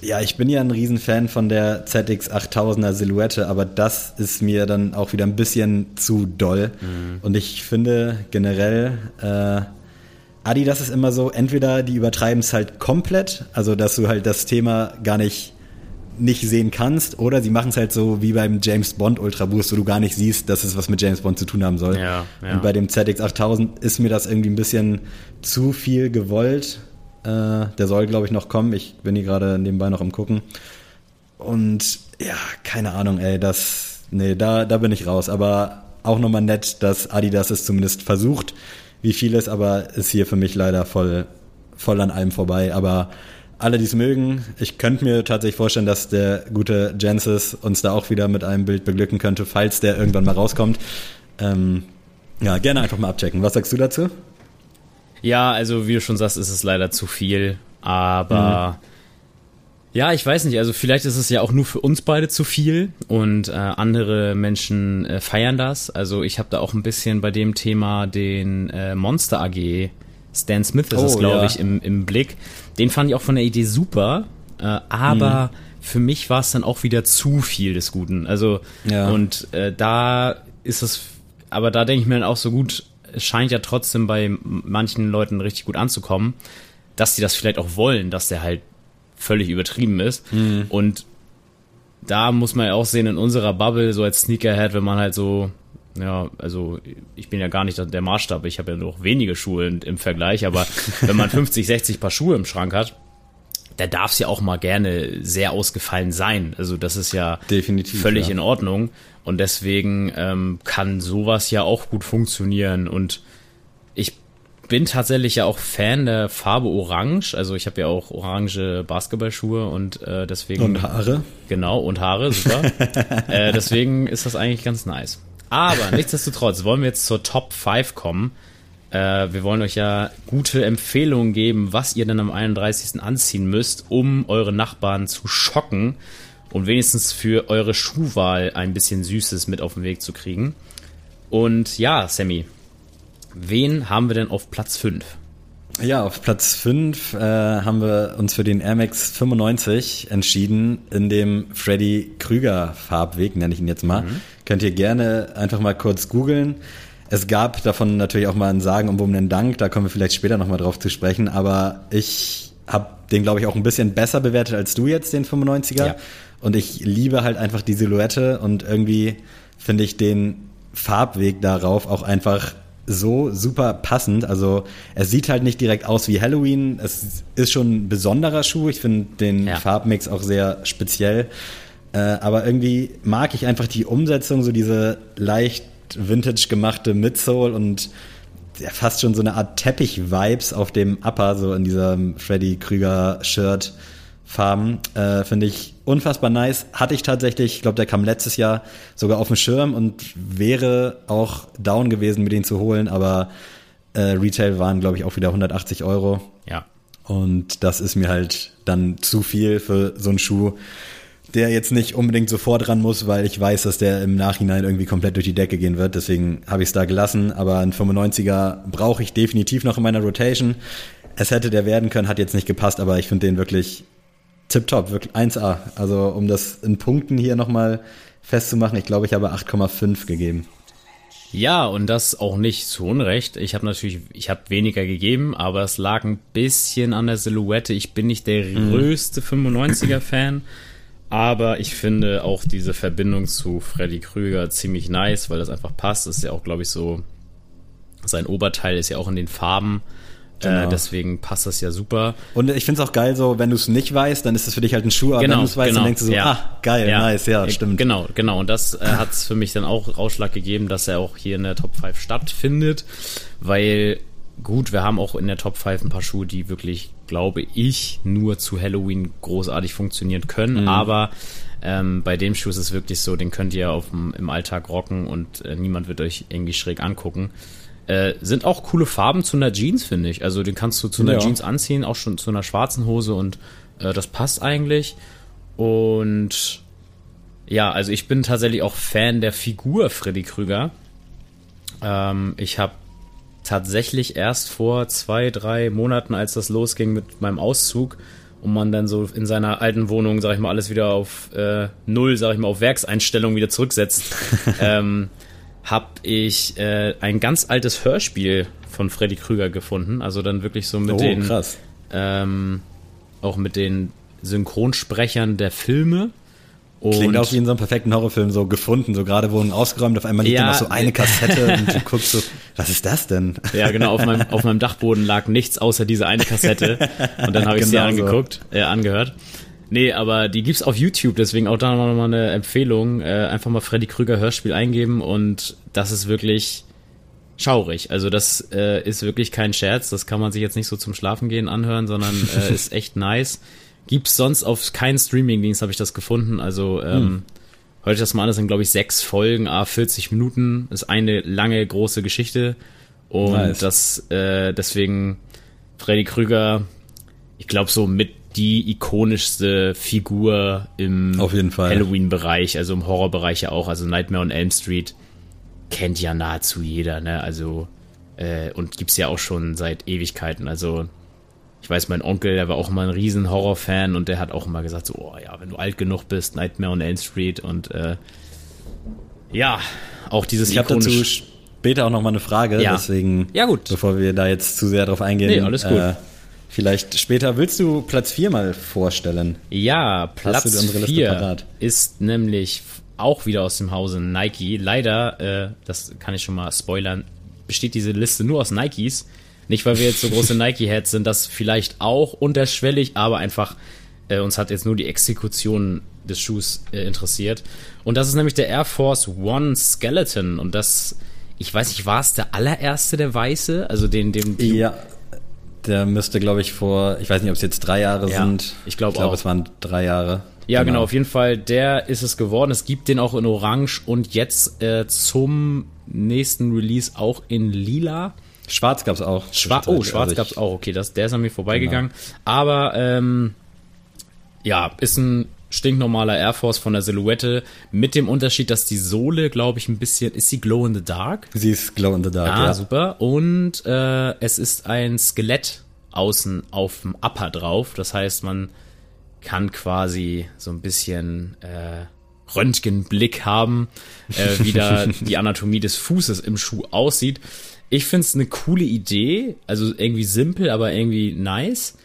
Speaker 1: ja, ich bin ja ein Riesenfan von der ZX8000er Silhouette, aber das ist mir dann auch wieder ein bisschen zu doll. Mhm. Und ich finde generell, äh, Adidas ist immer so, entweder die übertreiben es halt komplett, also dass du halt das Thema gar nicht nicht sehen kannst, oder sie machen es halt so wie beim James Bond Ultra Boost, wo du gar nicht siehst, dass es was mit James Bond zu tun haben soll.
Speaker 3: Ja, ja.
Speaker 1: Und bei dem ZX8000 ist mir das irgendwie ein bisschen zu viel gewollt. Äh, der soll, glaube ich, noch kommen. Ich bin hier gerade nebenbei noch am gucken. Und ja, keine Ahnung, ey, das, nee, da, da bin ich raus. Aber auch nochmal nett, dass Adidas es zumindest versucht, wie vieles, aber ist hier für mich leider voll, voll an allem vorbei. Aber alle, die es mögen, ich könnte mir tatsächlich vorstellen, dass der gute Jensis uns da auch wieder mit einem Bild beglücken könnte, falls der irgendwann mal rauskommt. Ähm, ja, gerne einfach mal abchecken. Was sagst du dazu?
Speaker 3: Ja, also wie du schon sagst, ist es leider zu viel, aber mhm. Ja, ich weiß nicht, also vielleicht ist es ja auch nur für uns beide zu viel und äh, andere Menschen äh, feiern das. Also ich habe da auch ein bisschen bei dem Thema den äh, Monster AG Stan Smith ist oh, es, glaube ja. ich, im, im Blick. Den fand ich auch von der Idee super, äh, aber mhm. für mich war es dann auch wieder zu viel des Guten. Also, ja. und äh, da ist es, aber da denke ich mir dann auch so gut, es scheint ja trotzdem bei manchen Leuten richtig gut anzukommen, dass sie das vielleicht auch wollen, dass der halt völlig übertrieben ist. Mhm. Und da muss man ja auch sehen, in unserer Bubble, so als Sneakerhead, wenn man halt so ja, also ich bin ja gar nicht der Maßstab, ich habe ja noch wenige Schuhe im Vergleich, aber wenn man 50, 60 Paar Schuhe im Schrank hat, da darf es ja auch mal gerne sehr ausgefallen sein. Also das ist ja
Speaker 1: Definitiv,
Speaker 3: völlig
Speaker 1: ja.
Speaker 3: in Ordnung. Und deswegen ähm, kann sowas ja auch gut funktionieren. Und ich bin tatsächlich ja auch Fan der Farbe Orange. Also ich habe ja auch orange Basketballschuhe und äh, deswegen.
Speaker 1: Und Haare.
Speaker 3: Genau, und Haare, super. äh, deswegen ist das eigentlich ganz nice. Aber nichtsdestotrotz wollen wir jetzt zur Top 5 kommen. Äh, wir wollen euch ja gute Empfehlungen geben, was ihr dann am 31. anziehen müsst, um eure Nachbarn zu schocken und wenigstens für eure Schuhwahl ein bisschen Süßes mit auf den Weg zu kriegen. Und ja, Sammy, wen haben wir denn auf Platz 5?
Speaker 1: Ja, auf Platz 5 äh, haben wir uns für den Air Max 95 entschieden, in dem Freddy Krüger Farbweg, nenne ich ihn jetzt mal. Mhm. Könnt ihr gerne einfach mal kurz googeln. Es gab davon natürlich auch mal einen Sagen um einen Dank, da kommen wir vielleicht später nochmal drauf zu sprechen, aber ich habe den, glaube ich, auch ein bisschen besser bewertet als du jetzt, den 95er. Ja. Und ich liebe halt einfach die Silhouette und irgendwie finde ich den Farbweg darauf auch einfach so super passend. Also es sieht halt nicht direkt aus wie Halloween. Es ist schon ein besonderer Schuh. Ich finde den ja. Farbmix auch sehr speziell. Äh, aber irgendwie mag ich einfach die Umsetzung, so diese leicht vintage gemachte Midsole und fast schon so eine Art Teppich-Vibes auf dem Upper, so in diesem Freddy Krüger-Shirt. Farben. Äh, Finde ich unfassbar nice. Hatte ich tatsächlich, ich glaube, der kam letztes Jahr sogar auf dem Schirm und wäre auch down gewesen, mir den zu holen, aber äh, Retail waren, glaube ich, auch wieder 180 Euro.
Speaker 3: Ja.
Speaker 1: Und das ist mir halt dann zu viel für so einen Schuh, der jetzt nicht unbedingt sofort ran muss, weil ich weiß, dass der im Nachhinein irgendwie komplett durch die Decke gehen wird. Deswegen habe ich es da gelassen. Aber ein 95er brauche ich definitiv noch in meiner Rotation. Es hätte der werden können, hat jetzt nicht gepasst, aber ich finde den wirklich tipptopp, wirklich 1A. Also um das in Punkten hier nochmal festzumachen, ich glaube, ich habe 8,5 gegeben.
Speaker 3: Ja, und das auch nicht zu Unrecht. Ich habe natürlich, ich habe weniger gegeben, aber es lag ein bisschen an der Silhouette. Ich bin nicht der mhm. größte 95er-Fan, aber ich finde auch diese Verbindung zu Freddy Krüger ziemlich nice, weil das einfach passt. Das ist ja auch, glaube ich, so, sein Oberteil ist ja auch in den Farben genau. Äh, deswegen passt das ja super.
Speaker 1: Und ich finde es auch geil, so wenn du es nicht weißt, dann ist es für dich halt ein Schuh, aber
Speaker 3: genau,
Speaker 1: wenn du es weißt,
Speaker 3: genau,
Speaker 1: dann denkst du so, ja. ah, geil, ja. nice, ja, stimmt.
Speaker 3: Genau, genau. Und das äh, hat es für mich dann auch Ausschlag gegeben, dass er auch hier in der Top 5 stattfindet, weil gut, wir haben auch in der Top 5 ein paar Schuhe, die wirklich, glaube ich, nur zu Halloween großartig funktionieren können, mhm. aber ähm, bei dem Schuh ist es wirklich so, den könnt ihr auf dem, im Alltag rocken und äh, niemand wird euch irgendwie schräg angucken. Äh, sind auch coole Farben zu einer Jeans, finde ich. Also den kannst du zu einer ja. Jeans anziehen, auch schon zu einer schwarzen Hose und äh, das passt eigentlich. Und ja, also ich bin tatsächlich auch Fan der Figur Freddy Krüger. Ähm, ich habe tatsächlich erst vor zwei, drei Monaten, als das losging mit meinem Auszug, und man dann so in seiner alten Wohnung, sag ich mal, alles wieder auf äh, Null, sag ich mal, auf Werkseinstellung wieder zurücksetzt, ähm, habe ich äh, ein ganz altes Hörspiel von Freddy Krüger gefunden. Also dann wirklich so mit
Speaker 1: oh,
Speaker 3: den
Speaker 1: krass.
Speaker 3: Ähm, auch mit den Synchronsprechern der Filme.
Speaker 1: Klingt auch wie in so einem perfekten Horrorfilm so gefunden, so gerade wurden ausgeräumt, auf einmal liegt
Speaker 3: Ja.
Speaker 1: da noch so eine Kassette und du guckst so, was ist das denn?
Speaker 3: Ja, genau, auf meinem, auf meinem Dachboden lag nichts außer diese eine Kassette. Und dann habe ich sie
Speaker 1: Genau so.
Speaker 3: angeguckt, äh, angehört. Nee, aber die gibt's auf YouTube, deswegen auch da nochmal eine Empfehlung. Äh, einfach mal Freddy Krüger Hörspiel eingeben und das ist wirklich schaurig. Also das äh, ist wirklich kein Scherz, das kann man sich jetzt nicht so zum Schlafen gehen anhören, sondern äh, ist echt nice. Gibt's sonst auf keinen Streamingdienst, habe ich das gefunden. Also ähm,
Speaker 1: Hm.
Speaker 3: hört euch das mal an, das sind glaube ich sechs Folgen, a 40 Minuten, ist eine lange große Geschichte. Und
Speaker 1: Nice.
Speaker 3: das äh, deswegen Freddy Krüger, ich glaube so mit die ikonischste Figur im. Halloween-Bereich, also im Horrorbereich ja auch, also Nightmare on Elm Street kennt ja nahezu jeder, ne? Also äh, und gibt's ja auch schon seit Ewigkeiten. Also ich weiß, mein Onkel, der war auch immer ein riesen Horrorfan und der hat auch immer gesagt, so, oh ja, wenn du alt genug bist, Nightmare on Elm Street und äh, ja, auch dieses
Speaker 1: Ich habe dazu später auch noch mal eine Frage,
Speaker 3: Ja.
Speaker 1: deswegen,
Speaker 3: Ja, gut.
Speaker 1: bevor wir da jetzt zu sehr drauf eingehen.
Speaker 3: Nee, alles gut.
Speaker 1: Äh, vielleicht später, willst du Platz 4 mal vorstellen?
Speaker 3: Ja, Platz
Speaker 1: du unsere Liste
Speaker 3: 4
Speaker 1: parat?
Speaker 3: ist nämlich auch wieder aus dem Hause Nike. Leider, äh, das kann ich schon mal spoilern, besteht diese Liste nur aus Nikes. Nicht, weil wir jetzt so große Nike-Heads sind, das vielleicht auch unterschwellig, aber einfach äh, uns hat jetzt nur die Exekution des Schuhs äh, interessiert. Und das ist nämlich der Air Force One Skeleton. Und das, ich weiß nicht, war es der allererste, der weiße? Also den, den
Speaker 1: Ja. Der müsste, glaube ich, vor, ich weiß nicht, ob es jetzt drei Jahre
Speaker 3: Ja,
Speaker 1: sind.
Speaker 3: ich glaub
Speaker 1: ich glaube,
Speaker 3: auch.
Speaker 1: es waren drei Jahre.
Speaker 3: Ja, genau. auf jeden Fall, der ist es geworden. Es gibt den auch in Orange und jetzt äh, zum nächsten Release auch in Lila.
Speaker 1: Schwarz gab's auch.
Speaker 3: Schwa oh, schwarz
Speaker 1: Also
Speaker 3: gab's auch. Okay, das, der ist an mir vorbeigegangen. Aber ähm, ja, ist ein stinknormaler Air Force von der Silhouette mit dem Unterschied, dass die Sohle, glaube ich, ein bisschen ist sie glow in the dark.
Speaker 1: Sie ist Glow in the Dark,
Speaker 3: Ah,
Speaker 1: ja.
Speaker 3: super. Und äh, es ist ein Skelett außen auf dem Upper drauf. Das heißt, man kann quasi so ein bisschen äh, Röntgenblick haben, äh, wie da die Anatomie des Fußes im Schuh aussieht. Ich finde es eine coole Idee, also irgendwie simpel, aber irgendwie nice.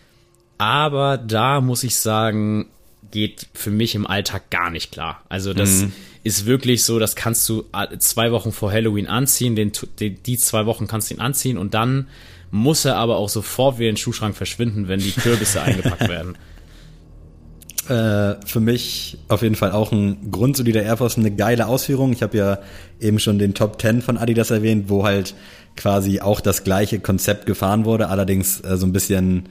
Speaker 3: Aber da muss ich sagen, geht für mich im Alltag gar nicht klar. Also das ist wirklich so, das kannst du zwei Wochen vor Halloween anziehen, den, den, die zwei Wochen kannst du ihn anziehen und dann muss er aber auch sofort wieder in den Schuhschrank verschwinden, wenn die Kürbisse eingepackt werden.
Speaker 1: Äh, für mich auf jeden Fall auch ein grundsolider Air Force, eine geile Ausführung. Ich habe ja eben schon den Top 10 von Adidas erwähnt, wo halt quasi auch das gleiche Konzept gefahren wurde, allerdings äh, so ein bisschen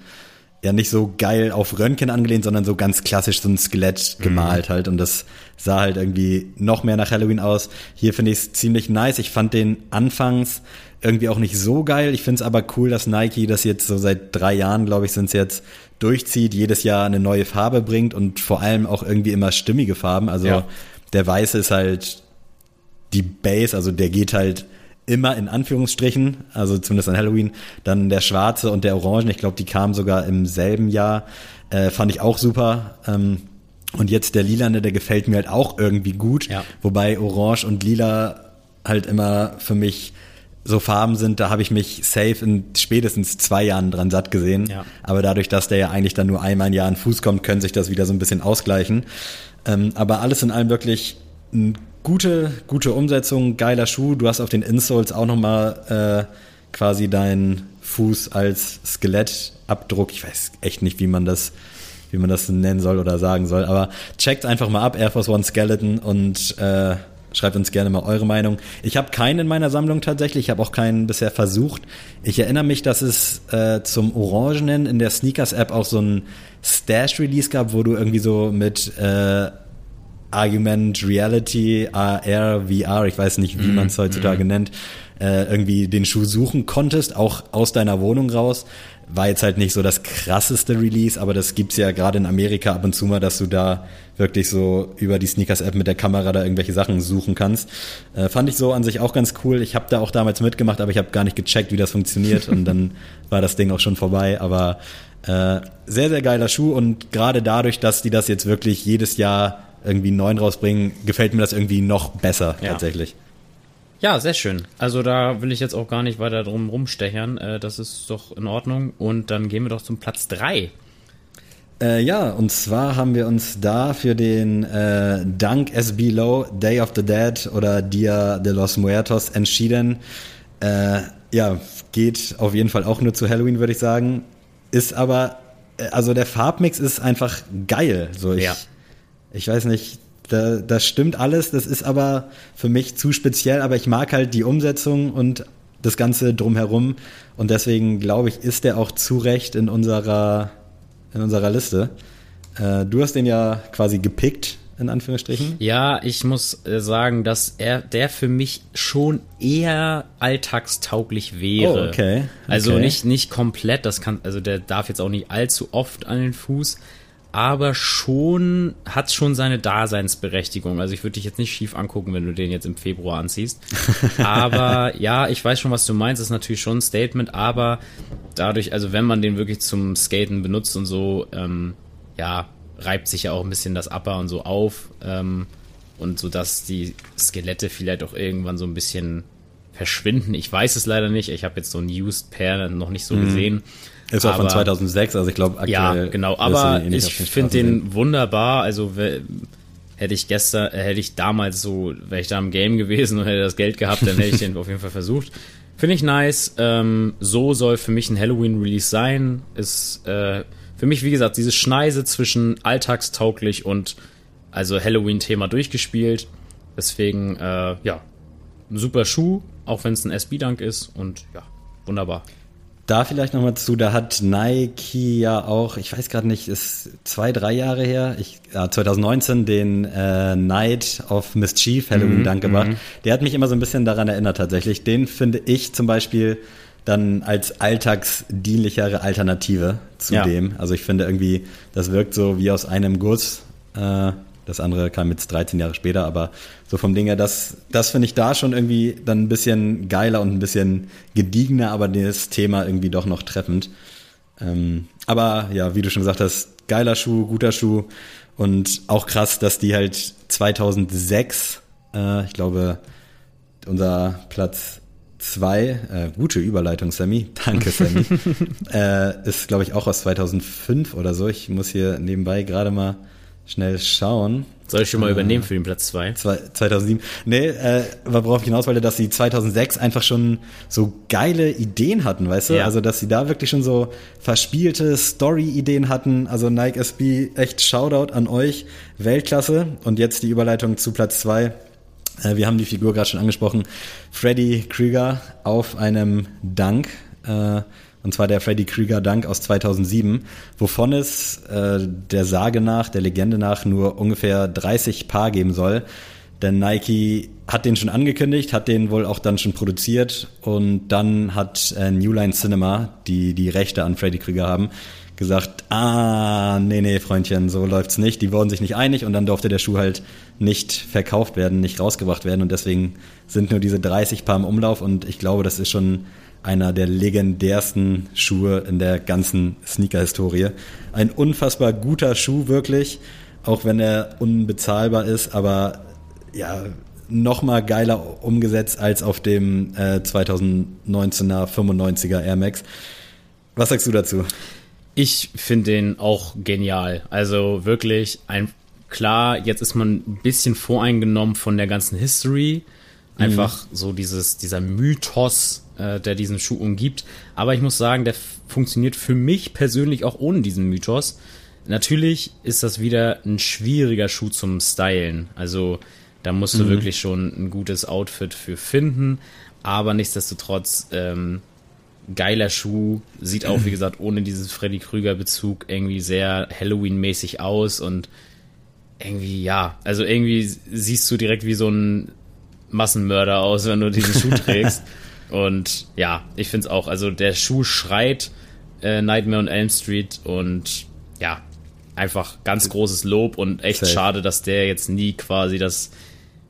Speaker 1: ja nicht so geil auf Röntgen angelehnt, sondern so ganz klassisch so ein Skelett gemalt halt und das sah halt irgendwie noch mehr nach Halloween aus. Hier finde ich es ziemlich nice. Ich fand den anfangs irgendwie auch nicht so geil. Ich finde es aber cool, dass Nike das jetzt so seit drei Jahren, glaube ich, sind es jetzt durchzieht, jedes Jahr eine neue Farbe bringt und vor allem auch irgendwie immer stimmige Farben. Also
Speaker 3: Ja.
Speaker 1: der Weiße ist halt die Base, also der geht halt immer in Anführungsstrichen, also zumindest an Halloween. Dann der Schwarze und der Orangen, ich glaube, die kamen sogar im selben Jahr, äh, fand ich auch super. Ähm, und jetzt der Lilane, der gefällt mir halt auch irgendwie gut,
Speaker 3: Ja.
Speaker 1: wobei Orange und Lila halt immer für mich so Farben sind, da habe ich mich safe in spätestens zwei Jahren dran satt gesehen.
Speaker 3: Ja.
Speaker 1: Aber dadurch, dass der ja eigentlich dann nur einmal im Jahr an Fuß kommt, können sich das wieder so ein bisschen ausgleichen. Ähm, aber alles in allem wirklich eine gute, gute Umsetzung, geiler Schuh. Du hast auf den Insoles auch nochmal äh, quasi deinen Fuß als Skelettabdruck. Ich weiß echt nicht, wie man das wie man das nennen soll oder sagen soll. Aber checkt einfach mal ab, Air Force One Skeleton und äh, schreibt uns gerne mal eure Meinung. Ich habe keinen in meiner Sammlung tatsächlich, ich habe auch keinen bisher versucht. Ich erinnere mich, dass es äh, zum Orangenen in der Sneakers-App auch so ein Stash-Release gab, wo du irgendwie so mit äh, Argument Reality, AR, VR, ich weiß nicht, wie man es heutzutage nennt, äh, irgendwie den Schuh suchen konntest, auch aus deiner Wohnung raus. War jetzt halt nicht so das krasseste Release, aber das gibt's ja gerade in Amerika ab und zu mal, dass du da wirklich so über die Sneakers-App mit der Kamera da irgendwelche Sachen suchen kannst. Äh, fand ich so an sich auch ganz cool. Ich habe da auch damals mitgemacht, aber ich habe gar nicht gecheckt, wie das funktioniert und dann war das Ding auch schon vorbei. Aber äh, sehr, sehr geiler Schuh und gerade dadurch, dass die das jetzt wirklich jedes Jahr irgendwie einen neuen rausbringen, gefällt mir das irgendwie noch besser
Speaker 3: Ja.
Speaker 1: tatsächlich.
Speaker 3: Ja, sehr schön. Also da will ich jetzt auch gar nicht weiter drum rumstechern. Äh, das ist doch in Ordnung. Und dann gehen wir doch zum Platz drei.
Speaker 1: Äh, ja, und zwar haben wir uns da für den äh, Dunk SB Low Day of the Dead oder Dia de los Muertos entschieden. Äh, ja, geht auf jeden Fall auch nur zu Halloween, würde ich sagen. Ist aber, äh, also der Farbmix ist einfach geil. So ich,
Speaker 3: Ja.
Speaker 1: Ich weiß nicht, da, das stimmt alles. Das ist aber für mich zu speziell, aber ich mag halt die Umsetzung und das Ganze drumherum. Und deswegen glaube ich, ist der auch zu Recht in unserer, in unserer Liste. Äh, du hast den ja quasi gepickt, in Anführungsstrichen.
Speaker 3: Ja, ich muss äh, sagen, dass er der für mich schon eher alltagstauglich wäre.
Speaker 1: Oh, okay.
Speaker 3: Also
Speaker 1: Okay.
Speaker 3: nicht nicht komplett, das kann also der darf jetzt auch nicht allzu oft an den Fuß, aber schon hat schon seine Daseinsberechtigung. Also ich würde dich jetzt nicht schief angucken, wenn du den jetzt im Februar anziehst. aber ja, ich weiß schon, was du meinst, ist natürlich schon ein Statement, aber dadurch, also wenn man den wirklich zum Skaten benutzt und so, ähm, ja, reibt sich ja auch ein bisschen das Upper und so auf ähm, und so dass die Skelette vielleicht auch irgendwann so ein bisschen verschwinden. Ich weiß es leider nicht. Ich habe jetzt so ein Used Pair noch nicht so gesehen.
Speaker 1: Ist auch von
Speaker 3: Aber-
Speaker 1: 2006, also ich glaube
Speaker 3: Ja,
Speaker 1: aktuell.
Speaker 3: genau.
Speaker 1: wirst du
Speaker 3: Aber ich finde
Speaker 1: sehen.
Speaker 3: den wunderbar. Also hätte ich gestern, hätte ich damals so, wäre ich da im Game gewesen und hätte das Geld gehabt, dann hätte ich den auf jeden Fall versucht. Finde ich nice. Ähm, so soll für mich ein Halloween-Release sein. Ist äh, für mich, wie gesagt, diese Schneise zwischen alltagstauglich und also Halloween-Thema durchgespielt. Deswegen, äh, ja, ein super Schuh, auch wenn es ein SB-Dunk ist und ja, wunderbar.
Speaker 1: Da vielleicht nochmal zu, da hat Nike ja auch, ich weiß gerade nicht, ist zwei, drei Jahre her, ich, ja, 2019 den äh, Night of Mischief Halloween Dank gebracht. Der hat mich immer so ein bisschen daran erinnert tatsächlich. Den finde ich zum Beispiel dann als alltagsdienlichere Alternative zu
Speaker 3: Ja.
Speaker 1: dem. Also ich finde irgendwie, das wirkt so wie aus einem Guss. Äh, das andere kam jetzt 13 Jahre später, aber so vom Ding her, das, das finde ich da schon irgendwie dann ein bisschen geiler und ein bisschen gediegener, aber das Thema irgendwie doch noch treffend. Ähm, aber ja, wie du schon gesagt hast, geiler Schuh, guter Schuh und auch krass, dass die halt 2006, äh, ich glaube, unser Platz zwei, äh, gute Überleitung, Sammy, danke Sammy, äh, ist glaube ich auch aus 2005 oder so. Ich muss hier nebenbei gerade mal schnell schauen.
Speaker 3: Soll ich schon mal übernehmen für den Platz 2?
Speaker 1: Zwei- 2007. Nee, äh, worauf ich hinaus wollte, dass sie 2006 einfach schon so geile Ideen hatten, weißt du?
Speaker 3: Ja.
Speaker 1: Also, dass sie da wirklich schon so verspielte Story-Ideen hatten. Also Nike SB, echt Shoutout an euch. Weltklasse. Und jetzt die Überleitung zu Platz zwei. Äh, wir haben die Figur gerade schon angesprochen. Freddy Krüger auf einem Dank. Äh, und zwar der Freddy Krüger Dank aus 2007, wovon es äh, der Sage nach, der Legende nach, nur ungefähr 30 Paar geben soll. Denn Nike hat den schon angekündigt, hat den wohl auch dann schon produziert und dann hat äh, New Line Cinema, die die Rechte an Freddy Krüger haben, gesagt, ah, nee, nee, Freundchen, so läuft's nicht. Die wurden sich nicht einig und dann durfte der Schuh halt nicht verkauft werden, nicht rausgebracht werden und deswegen sind nur diese 30 Paar im Umlauf und ich glaube, das ist schon einer der legendärsten Schuhe in der ganzen Sneaker-Historie. Ein unfassbar guter Schuh, wirklich, auch wenn er unbezahlbar ist, aber ja, noch mal geiler umgesetzt als auf dem äh, 2019er 95er Air Max. Was sagst du dazu?
Speaker 3: Ich finde den auch genial. Also wirklich ein klar, jetzt ist man ein bisschen voreingenommen von der ganzen History. Einfach so dieses, dieser Mythos, äh, der diesen Schuh umgibt. Aber ich muss sagen, der funktioniert für mich persönlich auch ohne diesen Mythos. Natürlich ist das wieder ein schwieriger Schuh zum Stylen. Also da musst du wirklich schon ein gutes Outfit für finden. Aber nichtsdestotrotz, ähm, geiler Schuh, sieht auch, wie gesagt, ohne diesen Freddy Krüger-Bezug irgendwie sehr Halloween-mäßig aus und irgendwie, ja, also irgendwie siehst du direkt wie so ein Massenmörder aus, wenn du diesen Schuh trägst. Und ja, ich finde es auch, also der Schuh schreit äh, Nightmare on Elm Street und ja, einfach ganz großes Lob und echt
Speaker 1: Safe.
Speaker 3: schade, dass der jetzt nie quasi das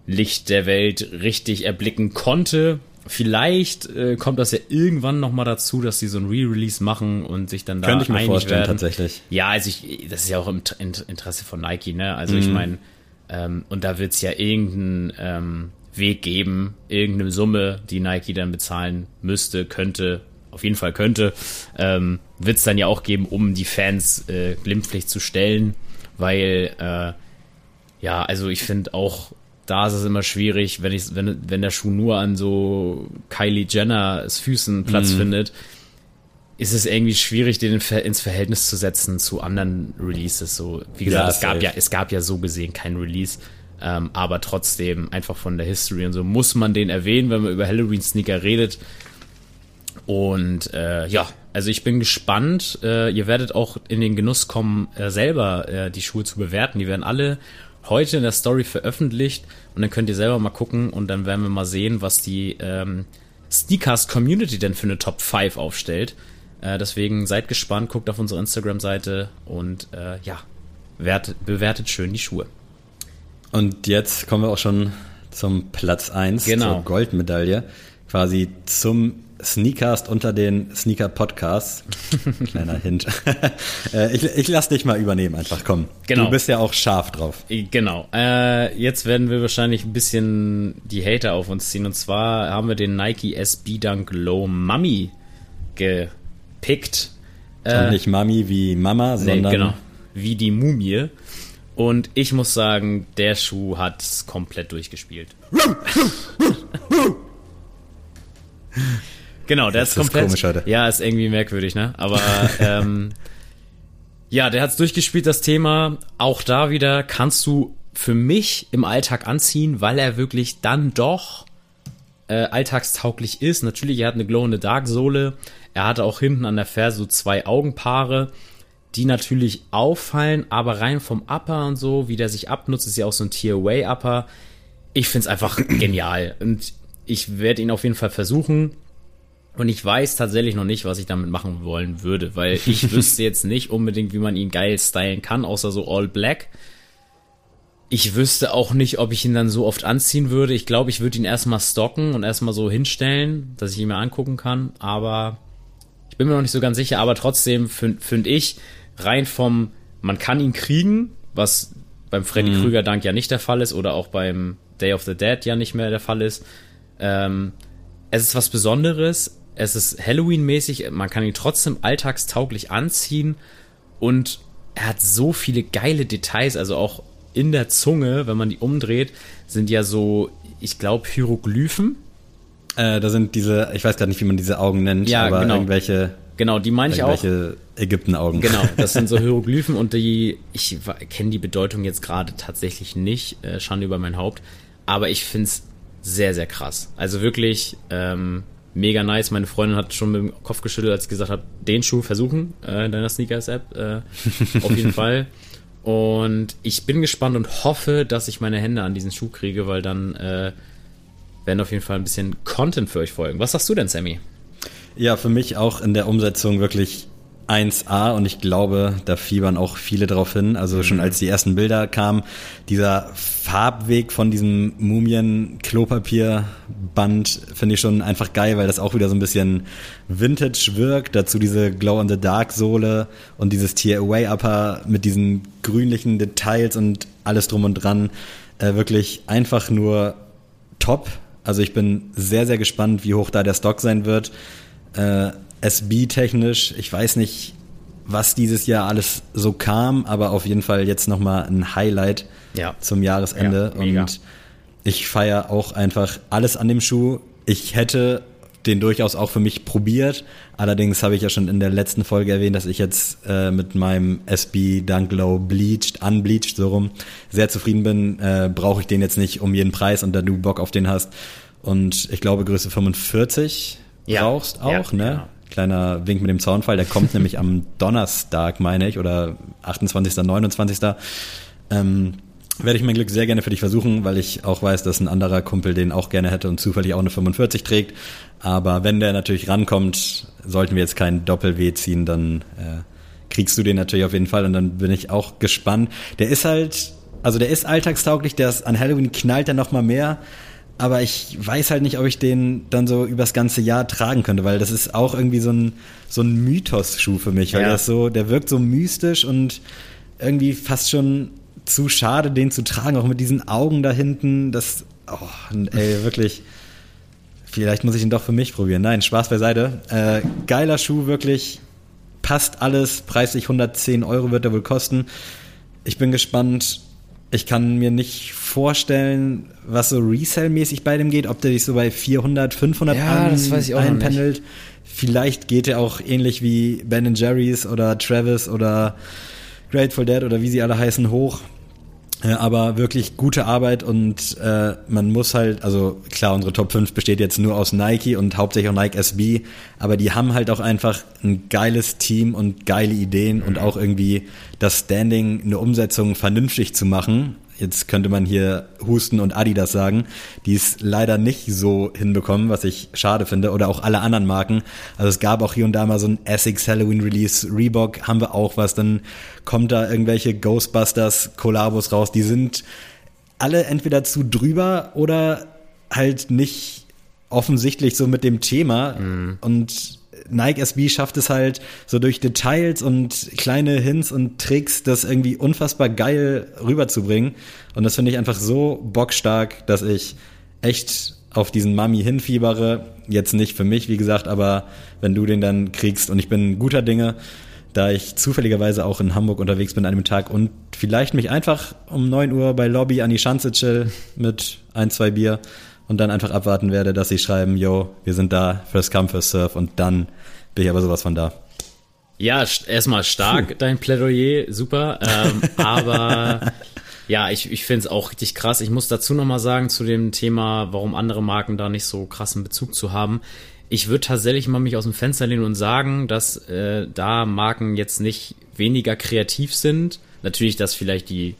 Speaker 3: Licht der Welt richtig erblicken konnte. Vielleicht äh, kommt das ja irgendwann noch mal dazu, dass sie so ein Re-Release machen und sich dann da
Speaker 1: Könnte ich mir vorstellen,
Speaker 3: werden.
Speaker 1: tatsächlich.
Speaker 3: Ja, also ich, das ist ja auch im Interesse von Nike, ne? Also ich meine, ähm, und da wird's ja irgendeinen ähm, Weg geben, irgendeine Summe, die Nike dann bezahlen müsste, könnte, auf jeden Fall könnte, ähm, wird es dann ja auch geben, um die Fans äh, glimpflich zu stellen, weil äh, ja, also ich finde auch, da ist es immer schwierig, wenn ich, wenn, wenn der Schuh nur an so Kylie Jenners Füßen Platz mhm. findet, ist es irgendwie schwierig, den ins Verhältnis zu setzen zu anderen Releases. So, wie gesagt, ja, es gab ja, es gab ja so gesehen kein Release. Ähm, aber trotzdem einfach von der History und so muss man den erwähnen, wenn man über Halloween Sneaker redet. Und äh, ja, also ich bin gespannt. Äh, ihr werdet auch in den Genuss kommen, äh, selber äh, die Schuhe zu bewerten. Die werden alle heute in der Story veröffentlicht und dann könnt ihr selber mal gucken und dann werden wir mal sehen, was die ähm, Sneakers Community denn für eine Top 5 aufstellt. Äh, deswegen seid gespannt, guckt auf unsere Instagram-Seite und äh, ja, wert, bewertet schön die Schuhe.
Speaker 1: Und jetzt kommen wir auch schon zum Platz 1, genau. zur Goldmedaille. Quasi zum Sneakast unter den Sneaker Podcasts. Kleiner Hint. Äh, ich, ich lass dich mal übernehmen, einfach komm. Genau. Du bist ja auch scharf drauf.
Speaker 3: Genau. Äh, jetzt werden wir wahrscheinlich ein bisschen die Hater auf uns ziehen. Und zwar haben wir den Nike SB Dunk Low Mummy gepickt.
Speaker 1: Äh, Und nicht Mummy wie Mama, nee, sondern. Genau.
Speaker 3: Wie die Mumie. Und ich muss sagen, der Schuh hat komplett durchgespielt. Genau, der das ist komplett. Ist komisch, Alter. Ja, ist irgendwie merkwürdig, ne? Aber ähm, ja, der hat's durchgespielt, das Thema. Auch da wieder kannst du für mich im Alltag anziehen, weil er wirklich dann doch äh, alltagstauglich ist. Natürlich, er hat eine Glow in the Dark Sohle. Er hatte auch hinten an der Ferse so zwei Augenpaare, die natürlich auffallen, aber rein vom Upper und so, wie der sich abnutzt, ist ja auch so ein Tier-Way Upper. Ich find's einfach genial und ich werde ihn auf jeden Fall versuchen. Und ich weiß tatsächlich noch nicht, was ich damit machen wollen würde, weil ich wüsste jetzt nicht unbedingt, wie man ihn geil stylen kann, außer so all black. Ich wüsste auch nicht, ob ich ihn dann so oft anziehen würde. Ich glaube, ich würde ihn erstmal stocken und erstmal so hinstellen, dass ich ihn mir angucken kann. Aber ich bin mir noch nicht so ganz sicher. Aber trotzdem finde find ich, rein vom, man kann ihn kriegen, was beim Freddy mhm. Krüger Dank ja nicht der Fall ist oder auch beim Day of the Dead ja nicht mehr der Fall ist. Ähm, es ist was Besonderes es ist Halloween-mäßig, man kann ihn trotzdem alltagstauglich anziehen und er hat so viele geile Details, also auch in der Zunge, wenn man die umdreht, sind ja so, ich glaube, Hieroglyphen.
Speaker 1: Äh, da sind diese, ich weiß gar nicht, wie man diese Augen nennt,
Speaker 3: ja,
Speaker 1: aber
Speaker 3: genau.
Speaker 1: irgendwelche.
Speaker 3: Genau, die meine ich auch.
Speaker 1: Ägyptenaugen.
Speaker 3: Genau, das sind so Hieroglyphen und die, ich kenne die Bedeutung jetzt gerade tatsächlich nicht, äh, Schande über mein Haupt, aber ich finde es sehr, sehr krass. Also wirklich, ähm, mega nice. Meine Freundin hat schon mit dem Kopf geschüttelt, als ich gesagt habe, den Schuh versuchen äh, in deiner Sneakers-App. Äh, auf jeden Fall. Und ich bin gespannt und hoffe, dass ich meine Hände an diesen Schuh kriege, weil dann äh, werden auf jeden Fall ein bisschen Content für euch folgen. Was sagst du denn, Sammy?
Speaker 1: Ja, für mich auch in der Umsetzung wirklich 1A und ich glaube, da fiebern auch viele drauf hin. Also schon mhm. als die ersten Bilder kamen, dieser Farbweg von diesem Mumien-Klopapierband finde ich schon einfach geil, weil das auch wieder so ein bisschen Vintage wirkt. Dazu diese Glow-in-the-Dark-Sohle und dieses Tear-Away-Upper mit diesen grünlichen Details und alles drum und dran. Äh, wirklich einfach nur top. Also ich bin sehr, sehr gespannt, wie hoch da der Stock sein wird. Äh, SB-technisch, ich weiß nicht, was dieses Jahr alles so kam, aber auf jeden Fall jetzt nochmal ein Highlight ja. zum Jahresende. Ja, und ich feiere auch einfach alles an dem Schuh. Ich hätte den durchaus auch für mich probiert. Allerdings habe ich ja schon in der letzten Folge erwähnt, dass ich jetzt äh, mit meinem SB Dunk Low Bleached, Unbleached so rum sehr zufrieden bin. Äh, Brauche ich den jetzt nicht um jeden Preis und da du Bock auf den hast. Und ich glaube Größe 45 ja. brauchst auch, ne? Genau. Kleiner Wink mit dem Zaunfall, der kommt nämlich am Donnerstag, meine ich, oder 28., 29. Ähm, werde ich mein Glück sehr gerne für dich versuchen, weil ich auch weiß, dass ein anderer Kumpel den auch gerne hätte und zufällig auch eine 45 trägt. Aber wenn der natürlich rankommt, sollten wir jetzt kein Doppel-W ziehen, dann äh, kriegst du den natürlich auf jeden Fall und dann bin ich auch gespannt. Der ist halt, also der ist alltagstauglich, der ist an Halloween knallt er noch mal mehr aber ich weiß halt nicht, ob ich den dann so übers ganze Jahr tragen könnte, weil das ist auch irgendwie so ein, so ein Mythos-Schuh für mich, weil ja. das so, der wirkt so mystisch und irgendwie fast schon zu schade, den zu tragen, auch mit diesen Augen da hinten, das, oh, ey, wirklich, vielleicht muss ich ihn doch für mich probieren. Nein, Spaß beiseite. Äh, geiler Schuh, wirklich, passt alles. Preislich 110 Euro wird er wohl kosten. Ich bin gespannt. Ich kann mir nicht vorstellen, was so Resell-mäßig bei dem geht, ob der sich so bei 400, 500
Speaker 3: ja,
Speaker 1: ein,
Speaker 3: das weiß ich auch
Speaker 1: einpendelt. Vielleicht geht er auch ähnlich wie Ben Jerry's oder Travis oder Grateful Dead oder wie sie alle heißen hoch. Äh, aber wirklich gute Arbeit und äh, man muss halt, also klar, unsere Top 5 besteht jetzt nur aus Nike und hauptsächlich auch Nike SB, aber die haben halt auch einfach ein geiles Team und geile Ideen und auch irgendwie das Standing, eine Umsetzung vernünftig zu machen jetzt könnte man hier Husten und Adidas sagen, die es leider nicht so hinbekommen, was ich schade finde, oder auch alle anderen Marken. Also es gab auch hier und da mal so ein Essex Halloween Release, Reebok haben wir auch was, dann kommt da irgendwelche Ghostbusters Kollabos raus, die sind alle entweder zu drüber oder halt nicht offensichtlich so mit dem Thema mhm. und Nike SB schafft es halt so durch Details und kleine Hints und Tricks, das irgendwie unfassbar geil rüberzubringen. Und das finde ich einfach so bockstark, dass ich echt auf diesen Mami hinfiebere. Jetzt nicht für mich, wie gesagt, aber wenn du den dann kriegst und ich bin guter Dinge, da ich zufälligerweise auch in Hamburg unterwegs bin an einem Tag und vielleicht mich einfach um 9 Uhr bei Lobby an die Schanze chill mit ein, zwei Bier und dann einfach abwarten werde, dass sie schreiben, yo, wir sind da, first come, first serve und dann bin ich aber sowas von da.
Speaker 3: Ja, erstmal stark, Puh. dein Plädoyer, super, ähm, aber ja, ich, ich finde es auch richtig krass. Ich muss dazu nochmal sagen zu dem Thema, warum andere Marken da nicht so krassen Bezug zu haben. Ich würde tatsächlich mal mich aus dem Fenster lehnen und sagen, dass äh, da Marken jetzt nicht weniger kreativ sind. Natürlich, dass vielleicht die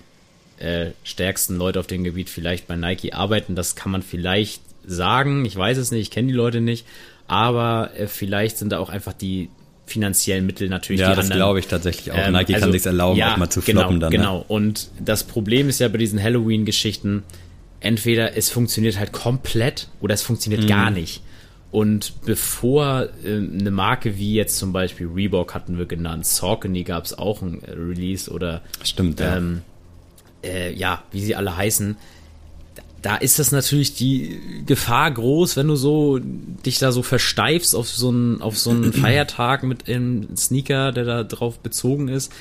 Speaker 3: äh, stärksten Leute auf dem Gebiet vielleicht bei Nike arbeiten. Das kann man vielleicht sagen. Ich weiß es nicht, ich kenne die Leute nicht. Aber äh, vielleicht sind da auch einfach die finanziellen Mittel natürlich
Speaker 1: ja,
Speaker 3: die
Speaker 1: das glaube ich tatsächlich auch. Ähm, Nike also, kann sich erlauben, ja, auch mal zu
Speaker 3: genau,
Speaker 1: floppen dann.
Speaker 3: Ne? Genau. Ne? Und das Problem ist ja bei diesen Halloween-Geschichten, entweder es funktioniert halt komplett oder es funktioniert mhm. gar nicht. Und bevor äh, eine Marke wie jetzt zum Beispiel Reebok hatten wir genannt, Saucony gab es auch ein Release oder
Speaker 1: Stimmt, ja. Ähm,
Speaker 3: äh, ja, wie sie alle heißen, da ist das natürlich die Gefahr groß, wenn du so dich da so versteifst auf so einen auf so einen Feiertag mit einem Sneaker, der da drauf bezogen ist,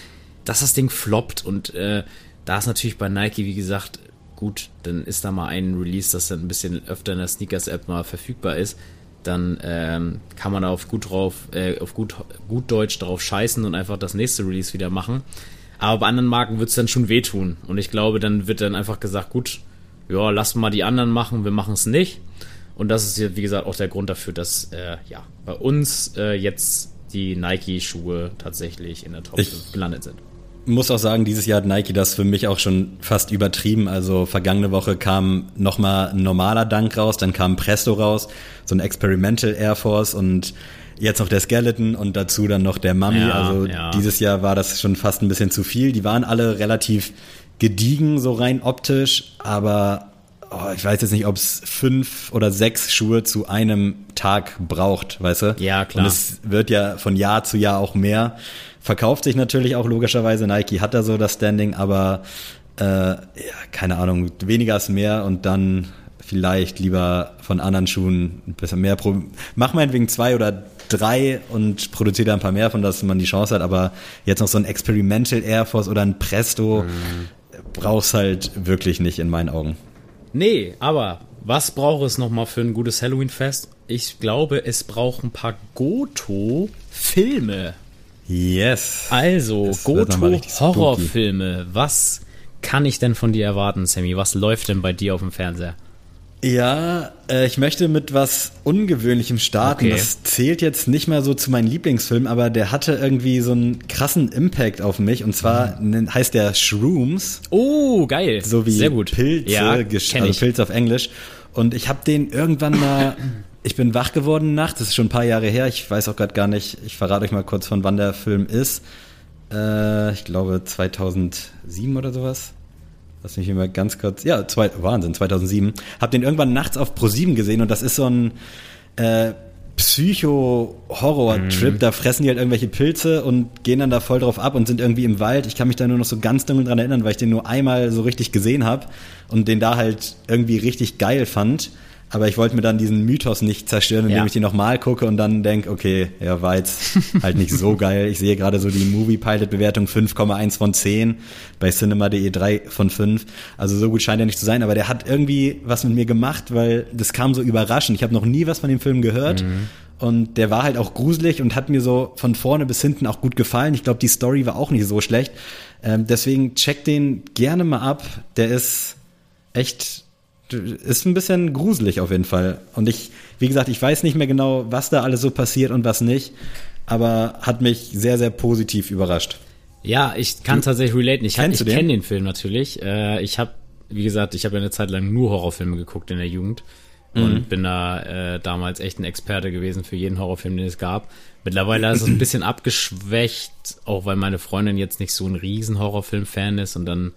Speaker 3: dass das Ding floppt und äh, da ist natürlich bei Nike wie gesagt gut, dann ist da mal ein Release, das dann ein bisschen öfter in der Sneakers App mal verfügbar ist, dann ähm, kann man da auf gut drauf äh, auf gut gut Deutsch drauf scheißen und einfach das nächste Release wieder machen. Aber bei anderen Marken wird es dann schon wehtun. Und ich glaube, dann wird dann einfach gesagt, gut, ja, lass mal die anderen machen, wir machen es nicht. Und das ist ja, wie gesagt, auch der Grund dafür, dass äh, ja, bei uns äh, jetzt die Nike-Schuhe tatsächlich in der Top 5 gelandet sind.
Speaker 1: Muss auch sagen, dieses Jahr hat Nike das für mich auch schon fast übertrieben. Also vergangene Woche kam nochmal ein normaler Dank raus, dann kam Presto raus, so ein Experimental Air Force und jetzt noch der Skeleton und dazu dann noch der Mummy. Ja, also ja. dieses Jahr war das schon fast ein bisschen zu viel. Die waren alle relativ gediegen, so rein optisch, aber oh, ich weiß jetzt nicht, ob es fünf oder sechs Schuhe zu einem Tag braucht, weißt du?
Speaker 3: Ja, klar.
Speaker 1: Und es wird ja von Jahr zu Jahr auch mehr. Verkauft sich natürlich auch logischerweise. Nike hat da so das Standing, aber äh, ja, keine Ahnung, weniger ist mehr und dann vielleicht lieber von anderen Schuhen ein bisschen mehr. Pro Mach meinetwegen zwei oder drei und produziert da ein paar mehr, von dass man die Chance hat, aber jetzt noch so ein Experimental Air Force oder ein Presto mhm. brauchst halt wirklich nicht in meinen Augen.
Speaker 3: Nee, aber was braucht es nochmal für ein gutes Halloween-Fest? Ich glaube, es braucht ein paar Goto-Filme.
Speaker 1: Yes.
Speaker 3: Also, Goto-Horrorfilme. Was kann ich denn von dir erwarten, Sammy? Was läuft denn bei dir auf dem Fernseher?
Speaker 1: Ja, äh, ich möchte mit was Ungewöhnlichem starten. Okay. Das zählt jetzt nicht mal so zu meinen Lieblingsfilmen, aber der hatte irgendwie so einen krassen Impact auf mich. Und zwar mhm. heißt der Shrooms.
Speaker 3: Oh, geil.
Speaker 1: So wie
Speaker 3: Sehr gut.
Speaker 1: Pilze, ja, also Pilze auf Englisch. Und ich habe den irgendwann mal. Ich bin wach geworden nachts, das ist schon ein paar Jahre her. Ich weiß auch gerade gar nicht. Ich verrate euch mal kurz, von wann der Film ist. Äh, ich glaube 2007 oder sowas. Lass mich mal ganz kurz. Ja, zwei, Wahnsinn, 2007. Hab den irgendwann nachts auf Pro7 gesehen und das ist so ein äh, Psycho-Horror-Trip. Mhm. Da fressen die halt irgendwelche Pilze und gehen dann da voll drauf ab und sind irgendwie im Wald. Ich kann mich da nur noch so ganz dunkel dran erinnern, weil ich den nur einmal so richtig gesehen habe und den da halt irgendwie richtig geil fand. Aber ich wollte mir dann diesen Mythos nicht zerstören, indem
Speaker 3: Ja.
Speaker 1: ich die nochmal gucke und dann denke, okay, ja, war jetzt halt nicht so geil. Ich sehe gerade so die Movie-Pilot-Bewertung 5,1 von 10, bei cinema.de 3 von 5. Also so gut scheint er nicht zu sein, aber der hat irgendwie was mit mir gemacht, weil das kam so überraschend. Ich habe noch nie was von dem Film gehört. Und der war halt auch gruselig und hat mir so von vorne bis hinten auch gut gefallen. Ich glaube, die Story war auch nicht so schlecht. Ähm, deswegen check den gerne mal ab. Der ist echt, ist ein bisschen gruselig auf jeden Fall. Und ich, wie gesagt, ich weiß nicht mehr genau, was da alles so passiert und was nicht. Aber hat mich sehr, sehr positiv überrascht.
Speaker 3: Ja, ich kann tatsächlich relaten. Ich, ich
Speaker 1: du den?
Speaker 3: kenne den Film natürlich. Äh, ich habe, wie gesagt, ich habe ja eine Zeit lang nur Horrorfilme geguckt in der Jugend und
Speaker 1: Mhm.
Speaker 3: bin da äh, damals echt ein Experte gewesen für jeden Horrorfilm, den es gab. Mittlerweile ist es ein bisschen abgeschwächt, auch weil meine Freundin jetzt nicht so ein riesen Horrorfilm-Fan ist und dann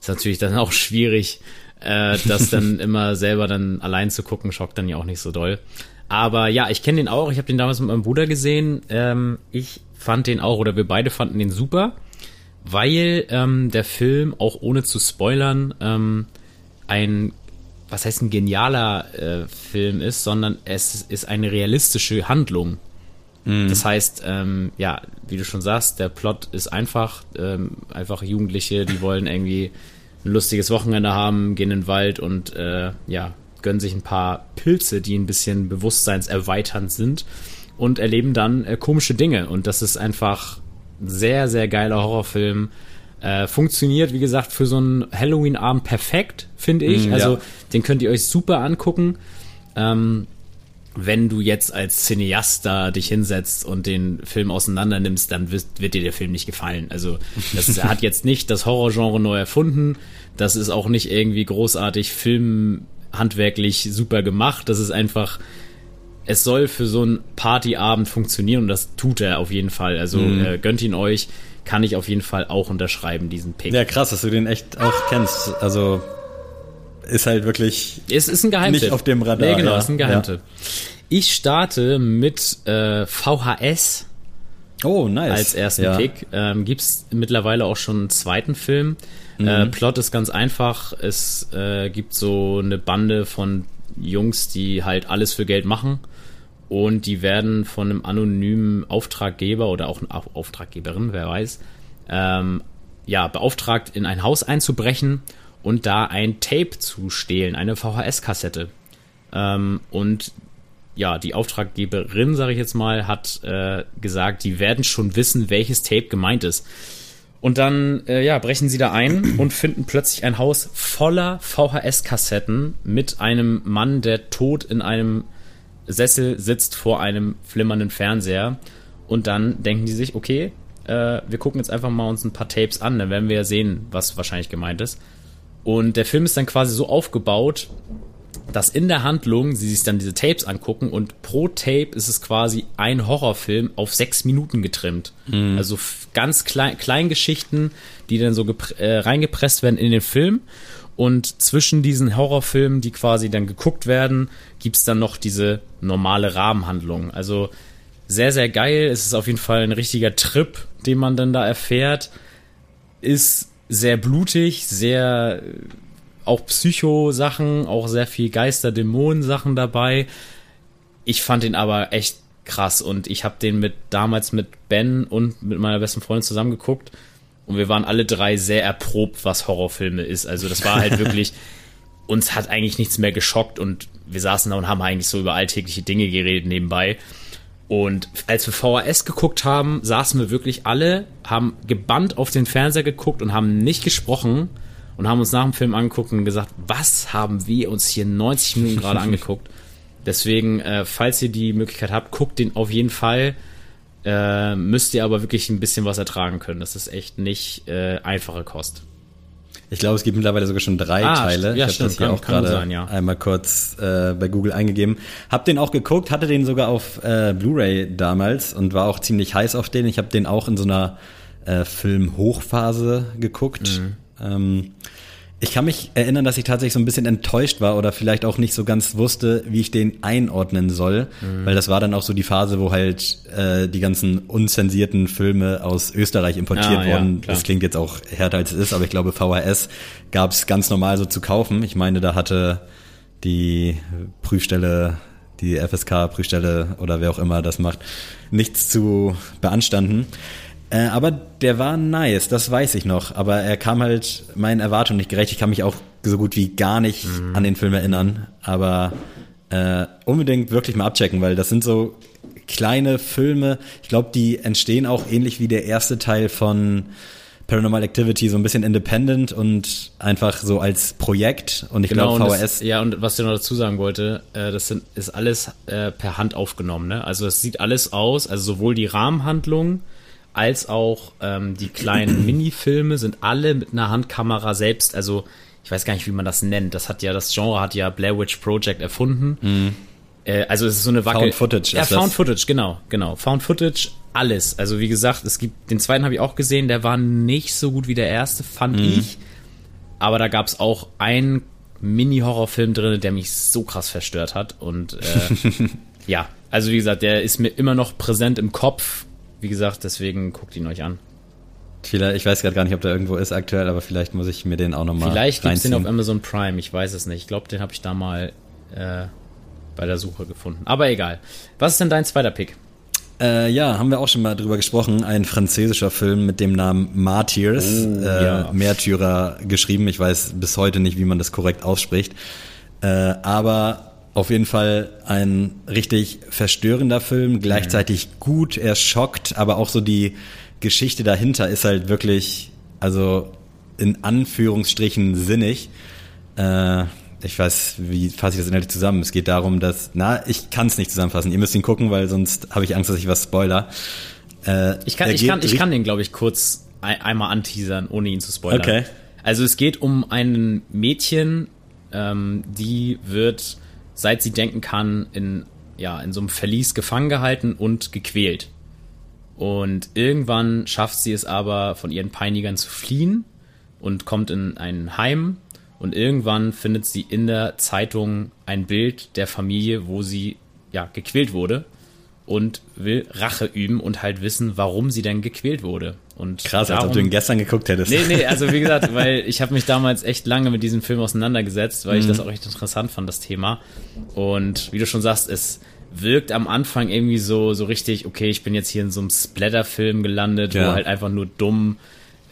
Speaker 3: ist natürlich dann auch schwierig, äh, das dann immer selber dann allein zu gucken, schockt dann ja auch nicht so doll. Aber ja, ich kenne den auch. Ich habe den damals mit meinem Bruder gesehen. Ähm, ich fand den auch, oder wir beide fanden den super, weil ähm, der Film, auch ohne zu spoilern, ähm, ein, was heißt ein genialer äh, Film ist, sondern es ist eine realistische Handlung. Das heißt, ähm, ja, wie du schon sagst, der Plot ist einfach, ähm, einfach Jugendliche, die wollen irgendwie ein lustiges Wochenende haben, gehen in den Wald und äh, ja, gönnen sich ein paar Pilze, die ein bisschen bewusstseinserweiternd sind und erleben dann äh, komische Dinge. Und das ist einfach ein sehr, sehr geiler Horrorfilm. Äh, funktioniert, wie gesagt, für so einen Halloween-Abend perfekt, finde ich.
Speaker 1: Mm,
Speaker 3: also,
Speaker 1: ja.
Speaker 3: den könnt ihr euch super angucken. Ähm, wenn du jetzt als Cineast da dich hinsetzt und den Film auseinander nimmst, dann wird, wird dir der Film nicht gefallen. Also das ist, er hat jetzt nicht das Horrorgenre neu erfunden. Das ist auch nicht irgendwie großartig filmhandwerklich super gemacht. Das ist einfach, es soll für so einen Partyabend funktionieren und das tut er auf jeden Fall. Also äh, gönnt ihn euch, kann ich auf jeden Fall auch unterschreiben, diesen Pick.
Speaker 1: Ja, krass, dass du den echt auch kennst. Also ist halt wirklich
Speaker 3: Es ist ein Geheimtipp.
Speaker 1: Nicht auf dem Radar,
Speaker 3: Nee, genau,
Speaker 1: ja.
Speaker 3: ist ein Geheimtipp. Ich starte mit äh, VHS
Speaker 1: Oh, nice.
Speaker 3: als ersten
Speaker 1: ja.
Speaker 3: Pick. Ähm, Gibt es mittlerweile auch schon einen zweiten Film. Äh, Plot ist ganz einfach. Es äh, gibt so eine Bande von Jungs, die halt alles für Geld machen. Und die werden von einem anonymen Auftraggeber oder auch eine Au- Auftraggeberin, wer weiß, ähm, ja, beauftragt, in ein Haus einzubrechen und da ein Tape zu stehlen, eine VHS-Kassette. Ähm, und ja, die Auftraggeberin, sage ich jetzt mal, hat äh, gesagt, die werden schon wissen, welches Tape gemeint ist. Und dann, äh, ja, brechen sie da ein und finden plötzlich ein Haus voller VHS-Kassetten mit einem Mann, der tot in einem Sessel sitzt vor einem flimmernden Fernseher. Und dann denken die sich, okay, äh, wir gucken jetzt einfach mal uns ein paar Tapes an, dann werden wir ja sehen, was wahrscheinlich gemeint ist. Und der Film ist dann quasi so aufgebaut, dass in der Handlung sie sich dann diese Tapes angucken und pro Tape ist es quasi ein Horrorfilm auf sechs Minuten getrimmt. Also f- ganz klein, Kleingeschichten, die dann so äh, reingepresst werden in den Film. Und zwischen diesen Horrorfilmen, die quasi dann geguckt werden, gibt's dann noch diese normale Rahmenhandlung. Also sehr, sehr geil. Es ist auf jeden Fall ein richtiger Trip, den man dann da erfährt. Ist sehr blutig, sehr äh, auch Psycho-Sachen, auch sehr viel Geister-Dämonen-Sachen dabei. Ich fand ihn aber echt krass und ich habe den mit damals mit Ben und mit meiner besten Freundin zusammen geguckt und wir waren alle drei sehr erprobt, was Horrorfilme ist. Also das war halt wirklich, uns hat eigentlich nichts mehr geschockt und wir saßen da und haben eigentlich so über alltägliche Dinge geredet nebenbei. Und als wir VHS geguckt haben, saßen wir wirklich alle, haben gebannt auf den Fernseher geguckt und haben nicht gesprochen und haben uns nach dem Film angeguckt und gesagt, was haben wir uns hier 90 Minuten gerade angeguckt. Deswegen, äh, falls ihr die Möglichkeit habt, guckt den auf jeden Fall. Äh, müsst ihr aber wirklich ein bisschen was ertragen können. Das ist echt nicht äh, einfache Kost.
Speaker 1: Ich glaube, es gibt mittlerweile sogar schon drei
Speaker 3: Ah,
Speaker 1: Teile.
Speaker 3: ja,
Speaker 1: ich habe das hier auch gerade
Speaker 3: ja.
Speaker 1: einmal kurz äh, bei Google eingegeben. Hab den auch geguckt, hatte den sogar auf äh, Blu-ray damals und war auch ziemlich heiß auf den. Ich habe den auch in so einer äh, Film-Hochphase geguckt.
Speaker 3: Mhm.
Speaker 1: Ähm, ich kann mich erinnern, dass ich tatsächlich so ein bisschen enttäuscht war oder vielleicht auch nicht so ganz wusste, wie ich den einordnen soll,
Speaker 3: Mhm.
Speaker 1: weil das war dann auch so die Phase, wo halt äh, die ganzen unzensierten Filme aus Österreich importiert
Speaker 3: Ah, ja,
Speaker 1: wurden.
Speaker 3: klar.
Speaker 1: das klingt jetzt auch härter als es ist, aber ich glaube VHS gab es ganz normal so zu kaufen. Ich meine, da hatte die Prüfstelle, die FSK-Prüfstelle oder wer auch immer das macht, nichts zu beanstanden. Äh, aber der war nice, das weiß ich noch. Aber er kam halt meinen Erwartungen nicht gerecht. Ich kann mich auch so gut wie gar nicht mhm. an den Film erinnern. Aber äh, unbedingt wirklich mal abchecken, weil das sind so kleine Filme. Ich glaube, die entstehen auch ähnlich wie der erste Teil von Paranormal Activity so ein bisschen independent und einfach so als Projekt. Und ich genau, glaube, VHS.
Speaker 3: Das, ja, und was ich noch dazu sagen wollte, äh, das sind, ist alles äh, per Hand aufgenommen. Ne? Also es sieht alles aus, also sowohl die Rahmenhandlung als auch ähm, die kleinen Minifilme sind alle mit einer Handkamera selbst. Also ich weiß gar nicht, wie man das nennt. Das hat ja, das Genre hat ja Blair Witch Project erfunden. Mhm. Äh, also es ist so eine Wackel.
Speaker 1: Found Footage.
Speaker 3: Ja, Found das. Footage, genau, genau. Found Footage, alles. Also wie gesagt, es gibt, den zweiten habe ich auch gesehen, der war nicht so gut wie der erste, fand mhm. ich. Aber da gab es auch einen Mini-Horrorfilm drin, der mich so krass verstört hat. Und äh, ja, also wie gesagt, der ist mir immer noch präsent im Kopf. Wie gesagt, deswegen guckt ihn euch an.
Speaker 1: Vielleicht, ich weiß gerade gar nicht, ob der irgendwo ist aktuell, aber vielleicht muss ich mir den auch nochmal
Speaker 3: Vielleicht gibt es den auf Amazon Prime, ich weiß es nicht. Ich glaube, den habe ich da mal äh, bei der Suche gefunden. Aber egal. Was ist denn dein zweiter Pick?
Speaker 1: Äh, ja, haben wir auch schon mal drüber gesprochen. Ein französischer Film mit dem Namen Martyrs, oh, äh, ja. Märtyrer geschrieben. Ich weiß bis heute nicht, wie man das korrekt ausspricht. Äh, aber auf jeden Fall ein richtig verstörender Film, gleichzeitig mhm. gut, er schockt, aber auch so die Geschichte dahinter ist halt wirklich, also in Anführungsstrichen sinnig. Äh, ich weiß, wie fasse ich das inhaltlich zusammen? Es geht darum, dass, na, ich kann es nicht zusammenfassen. Ihr müsst ihn gucken, weil sonst habe ich Angst, dass ich was spoiler.
Speaker 3: Äh, ich, kann, ich, kann, ich kann den, glaube ich, kurz ein, einmal anteasern, ohne ihn zu spoilern. Okay. Also es geht um ein Mädchen, ähm, die wird, seit sie denken kann, in, ja, in so einem Verlies gefangen gehalten und gequält. Und irgendwann schafft sie es aber, von ihren Peinigern zu fliehen und kommt in ein Heim und irgendwann findet sie in der Zeitung ein Bild der Familie, wo sie ja gequält wurde und will Rache üben und halt wissen, warum sie denn gequält wurde. Und
Speaker 1: Krass, darum, als ob du ihn gestern geguckt hättest.
Speaker 3: Nee, nee, also wie gesagt, weil ich habe mich damals echt lange mit diesem Film auseinandergesetzt, weil mhm. ich das auch echt interessant fand, das Thema. Und wie du schon sagst, es wirkt am Anfang irgendwie so, so richtig, okay, ich bin jetzt hier in so einem Splatter-Film gelandet, ja. wo halt einfach nur dumm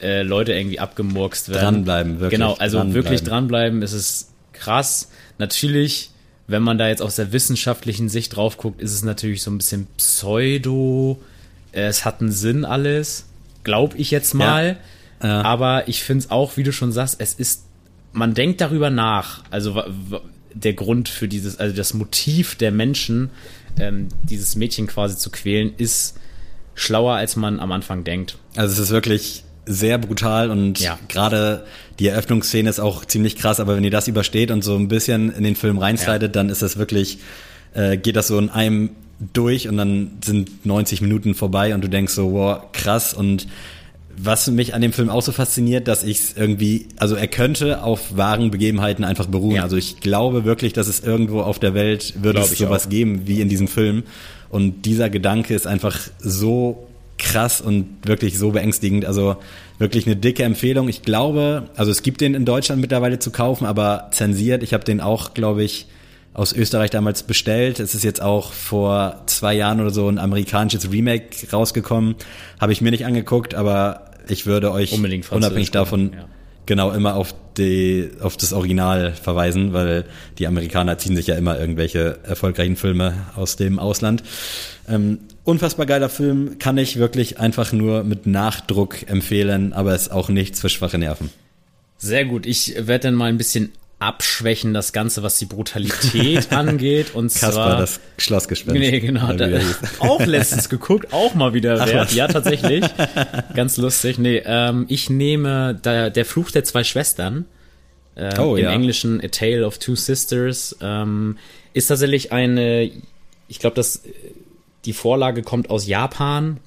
Speaker 3: äh, Leute irgendwie abgemurkst werden.
Speaker 1: Dranbleiben,
Speaker 3: wirklich. Genau, also dranbleiben. wirklich dranbleiben, es ist krass. Natürlich, wenn man da jetzt aus der wissenschaftlichen Sicht drauf guckt, ist es natürlich so ein bisschen Pseudo. Es hat einen Sinn alles, glaube ich jetzt mal. Ja. Ja. Aber ich finde es auch, wie du schon sagst, es ist, man denkt darüber nach. Also der Grund für dieses, also das Motiv der Menschen, ähm, dieses Mädchen quasi zu quälen, ist schlauer, als man am Anfang denkt.
Speaker 1: Also es ist wirklich sehr brutal und ja. gerade die Eröffnungsszene ist auch ziemlich krass, aber wenn ihr das übersteht und so ein bisschen in den Film reinslidet, ja. dann ist das wirklich, äh, geht das so in einem durch und dann sind 90 Minuten vorbei und du denkst so, wow, krass und was mich an dem Film auch so fasziniert, dass ich es irgendwie, also er könnte auf wahren Begebenheiten einfach beruhen. Ja. Also ich glaube wirklich, dass es irgendwo auf der Welt würde es sowas auch. geben wie in diesem Film. Und dieser Gedanke ist einfach so krass und wirklich so beängstigend. Also wirklich eine dicke Empfehlung. Ich glaube, also es gibt den in Deutschland mittlerweile zu kaufen, aber zensiert. Ich habe den auch, glaube ich, aus Österreich damals bestellt. Es ist jetzt auch vor zwei Jahren oder so ein amerikanisches Remake rausgekommen. Habe ich mir nicht angeguckt, aber ich würde euch unabhängig davon ja. genau immer auf die auf das Original verweisen, weil die Amerikaner ziehen sich ja immer irgendwelche erfolgreichen Filme aus dem Ausland. Ähm, unfassbar geiler Film, kann ich wirklich einfach nur mit Nachdruck empfehlen, aber ist auch nichts für schwache Nerven.
Speaker 3: Sehr gut. Ich werde dann mal ein bisschen abschwächen, das Ganze, was die Brutalität angeht. Und
Speaker 1: Kasper,
Speaker 3: zwar.
Speaker 1: das Schlossgespenst.
Speaker 3: Nee, genau. Da, auch letztens geguckt, auch mal wieder wert. Ja, tatsächlich. Ganz lustig. Nee, ähm, ich nehme da, der Fluch der zwei Schwestern. Äh, oh, Im ja. Englischen A Tale of Two Sisters. Ähm, ist tatsächlich eine, ich glaube, das die Vorlage kommt aus Japan.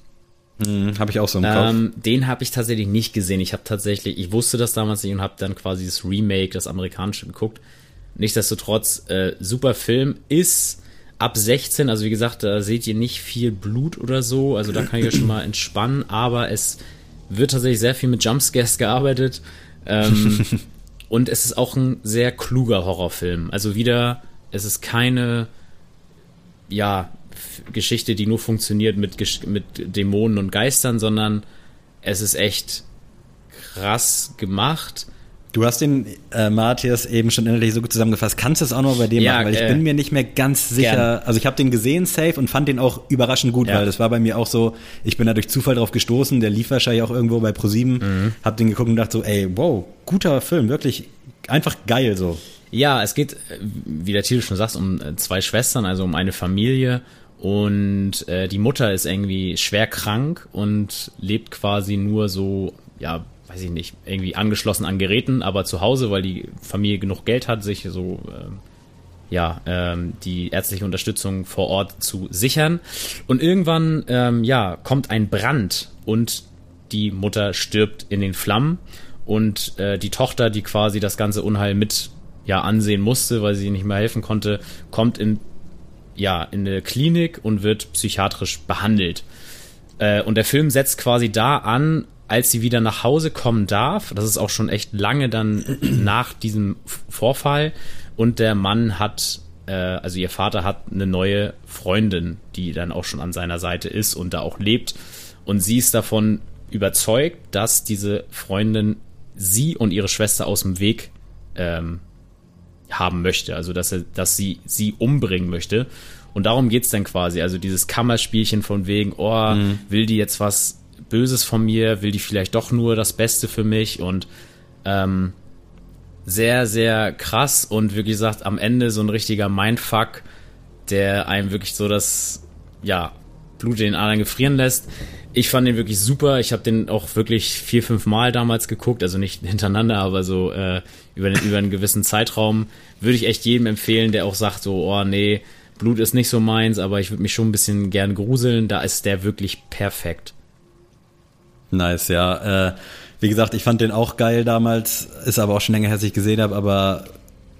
Speaker 1: Hm, habe ich auch so im Kopf. Ähm,
Speaker 3: den habe ich tatsächlich nicht gesehen. Ich habe tatsächlich, ich wusste das damals nicht und habe dann quasi das Remake, das amerikanische geguckt. Nichtsdestotrotz, äh, super Film ist ab 16, also wie gesagt, da seht ihr nicht viel Blut oder so, also da kann ich ja schon mal entspannen, aber es wird tatsächlich sehr viel mit Jumpscares gearbeitet. Ähm, Und es ist auch ein sehr kluger Horrorfilm. Also wieder, es ist keine, ja, Geschichte, die nur funktioniert mit, mit Dämonen und Geistern, sondern es ist echt krass gemacht.
Speaker 1: Du hast den äh, Matthias eben schon innerlich so gut zusammengefasst. Kannst du es auch noch bei dem ja, machen? Weil ich äh, bin mir nicht mehr ganz sicher. Gern. Also ich habe den gesehen, safe, und fand den auch überraschend gut, ja. weil das war bei mir auch so, ich bin da durch Zufall drauf gestoßen, der lief wahrscheinlich auch irgendwo bei ProSieben, mhm. hab den geguckt und dachte so, ey, wow, guter Film, wirklich einfach geil so.
Speaker 3: Ja, es geht, wie der Titel schon sagt, um äh, zwei Schwestern, also um eine Familie und äh, die Mutter ist irgendwie schwer krank und lebt quasi nur so, ja, weiß ich nicht, irgendwie angeschlossen an Geräten, aber zu Hause, weil die Familie genug Geld hat, sich so, äh, ja, ähm, die ärztliche Unterstützung vor Ort zu sichern. Und irgendwann, ähm, ja, kommt ein Brand und die Mutter stirbt in den Flammen und äh, die Tochter, die quasi das ganze Unheil mit ja ansehen musste, weil sie nicht mehr helfen konnte, kommt in ja, in eine Klinik und wird psychiatrisch behandelt. Äh, und der Film setzt quasi da an, als sie wieder nach Hause kommen darf. Das ist auch schon echt lange dann nach diesem Vorfall. Und der Mann hat, äh, also ihr Vater hat eine neue Freundin, die dann auch schon an seiner Seite ist und da auch lebt. Und sie ist davon überzeugt, dass diese Freundin sie und ihre Schwester aus dem Weg ähm, haben möchte, also dass er, dass sie sie umbringen möchte. Und darum geht's dann quasi. Also dieses Kammerspielchen von wegen, oh, mhm. will die jetzt was Böses von mir, will die vielleicht doch nur das Beste für mich und ähm, sehr, sehr krass und wie gesagt, am Ende so ein richtiger Mindfuck, der einem wirklich so das, ja, Blut in den Adern gefrieren lässt. Ich fand den wirklich super. Ich habe den auch wirklich vier, fünf Mal damals geguckt, also nicht hintereinander, aber so äh, über, den, über einen gewissen Zeitraum. Würde ich echt jedem empfehlen, der auch sagt so, oh nee, Blut ist nicht so meins, aber ich würde mich schon ein bisschen gern gruseln. Da ist der wirklich perfekt.
Speaker 1: Nice, ja. Äh, wie gesagt, ich fand den auch geil damals, ist aber auch schon länger her, dass ich gesehen habe, aber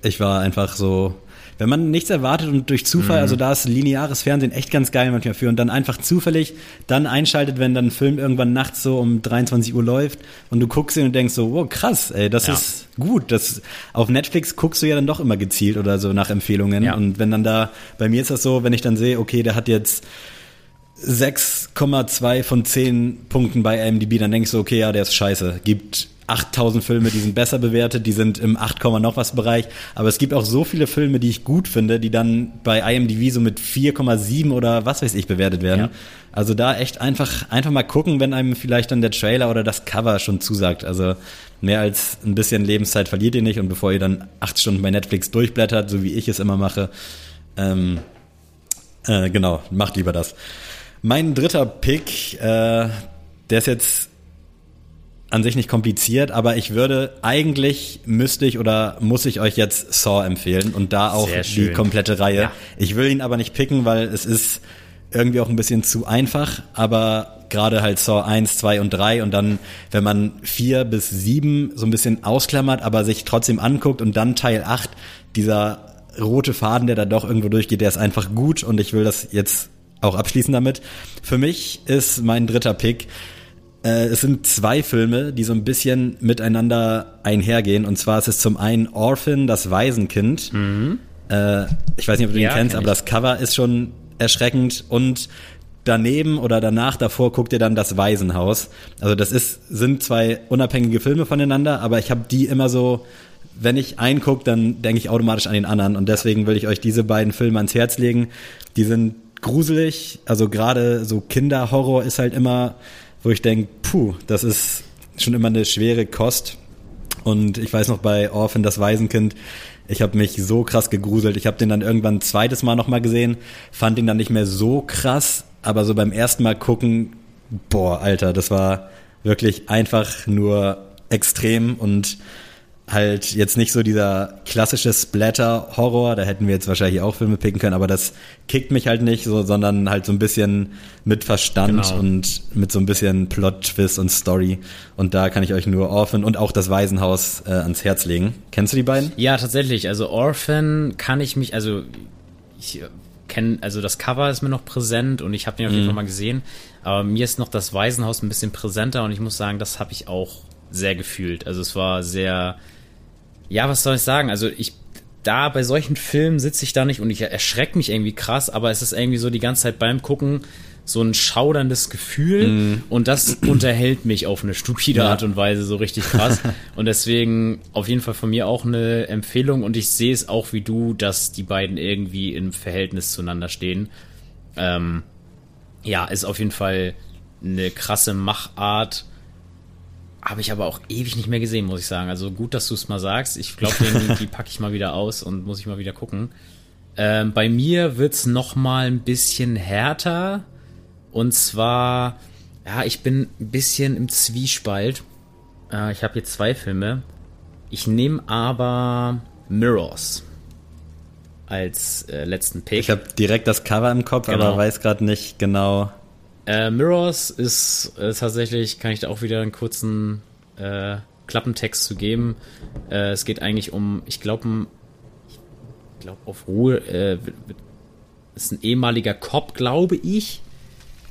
Speaker 1: ich war einfach so, wenn man nichts erwartet und durch Zufall, mhm. also da ist lineares Fernsehen echt ganz geil manchmal für und dann einfach zufällig dann einschaltet, wenn dann ein Film irgendwann nachts so um 23 Uhr läuft und du guckst ihn und denkst so, wow, krass, ey, das ja. ist gut. Das, auf Netflix guckst du ja dann doch immer gezielt oder so nach Empfehlungen ja. und wenn dann da, bei mir ist das so, wenn ich dann sehe, okay, der hat jetzt 6,2 von 10 Punkten bei IMDb, dann denkst du, okay, ja, der ist scheiße. Gibt 8000 Filme, die sind besser bewertet, die sind im 8, noch was Bereich. Aber es gibt auch so viele Filme, die ich gut finde, die dann bei IMDb so mit 4,7 oder was weiß ich bewertet werden. Ja. Also da echt einfach, einfach mal gucken, wenn einem vielleicht dann der Trailer oder das Cover schon zusagt. Also mehr als ein bisschen Lebenszeit verliert ihr nicht und bevor ihr dann acht Stunden bei Netflix durchblättert, so wie ich es immer mache, ähm, äh, genau, macht lieber das. Mein dritter Pick, äh, der ist jetzt an sich nicht kompliziert, aber ich würde eigentlich müsste ich oder muss ich euch jetzt Saw empfehlen und da auch die komplette Reihe. Ja. Ich will ihn aber nicht picken, weil es ist irgendwie auch ein bisschen zu einfach, aber gerade halt Saw 1, 2 und 3 und dann, wenn man 4 bis 7 so ein bisschen ausklammert, aber sich trotzdem anguckt und dann Teil 8, dieser rote Faden, der da doch irgendwo durchgeht, der ist einfach gut und ich will das jetzt auch abschließen damit. Für mich ist mein dritter Pick äh, es sind zwei Filme, die so ein bisschen miteinander einhergehen. Und zwar ist es zum einen Orphan, das Waisenkind. Mhm. Äh, ich weiß nicht, ob du ja, den kennst, aber das Cover ist schon erschreckend. Und daneben oder danach, davor guckt ihr dann das Waisenhaus. Also das ist, sind zwei unabhängige Filme voneinander, aber ich habe die immer so, wenn ich einen gucke, dann denke ich automatisch an den anderen. Und deswegen will ich euch diese beiden Filme ans Herz legen. Die sind gruselig, also gerade so Kinderhorror ist halt immer wo ich denke, puh, das ist schon immer eine schwere Kost. Und ich weiß noch bei Orphan, das Waisenkind, ich habe mich so krass gegruselt. Ich habe den dann irgendwann ein zweites Mal nochmal gesehen, fand ihn dann nicht mehr so krass, aber so beim ersten Mal gucken, boah, Alter, das war wirklich einfach nur extrem und halt jetzt nicht so dieser klassische Splatter-Horror, da hätten wir jetzt wahrscheinlich auch Filme picken können, aber das kickt mich halt nicht so, sondern halt so ein bisschen mit Verstand genau. und mit so ein bisschen Plot-Twist und Story. Und da kann ich euch nur Orphan und auch das Waisenhaus äh, ans Herz legen. Kennst du die beiden?
Speaker 3: Ja, tatsächlich. Also Orphan kann ich mich, also ich kenne, also das Cover ist mir noch präsent und ich habe den auf jeden mhm. Fall mal gesehen. Aber mir ist noch das Waisenhaus ein bisschen präsenter und ich muss sagen, das habe ich auch sehr gefühlt. Also es war sehr ja, was soll ich sagen? Also ich da bei solchen Filmen sitze ich da nicht und ich erschrecke mich irgendwie krass, aber es ist irgendwie so die ganze Zeit beim Gucken so ein schauderndes Gefühl mm. und das unterhält mich auf eine stupide ja. Art und Weise so richtig krass und deswegen auf jeden Fall von mir auch eine Empfehlung und ich sehe es auch wie du, dass die beiden irgendwie im Verhältnis zueinander stehen. Ähm, ja, ist auf jeden Fall eine krasse Machart habe ich aber auch ewig nicht mehr gesehen, muss ich sagen. Also gut, dass du es mal sagst. Ich glaube, die packe ich mal wieder aus und muss ich mal wieder gucken. Ähm, bei mir wird's noch mal ein bisschen härter. Und zwar, ja, ich bin ein bisschen im Zwiespalt. Äh, ich habe hier zwei Filme. Ich nehme aber Mirrors als äh, letzten Pick.
Speaker 1: Ich habe direkt das Cover im Kopf, genau. aber weiß gerade nicht genau.
Speaker 3: Äh, Mirrors ist äh, tatsächlich, kann ich da auch wieder einen kurzen äh, Klappentext zu geben. Äh, es geht eigentlich um, ich glaube, ich glaube auf Ruhe, äh, ist ein ehemaliger Cop, glaube ich,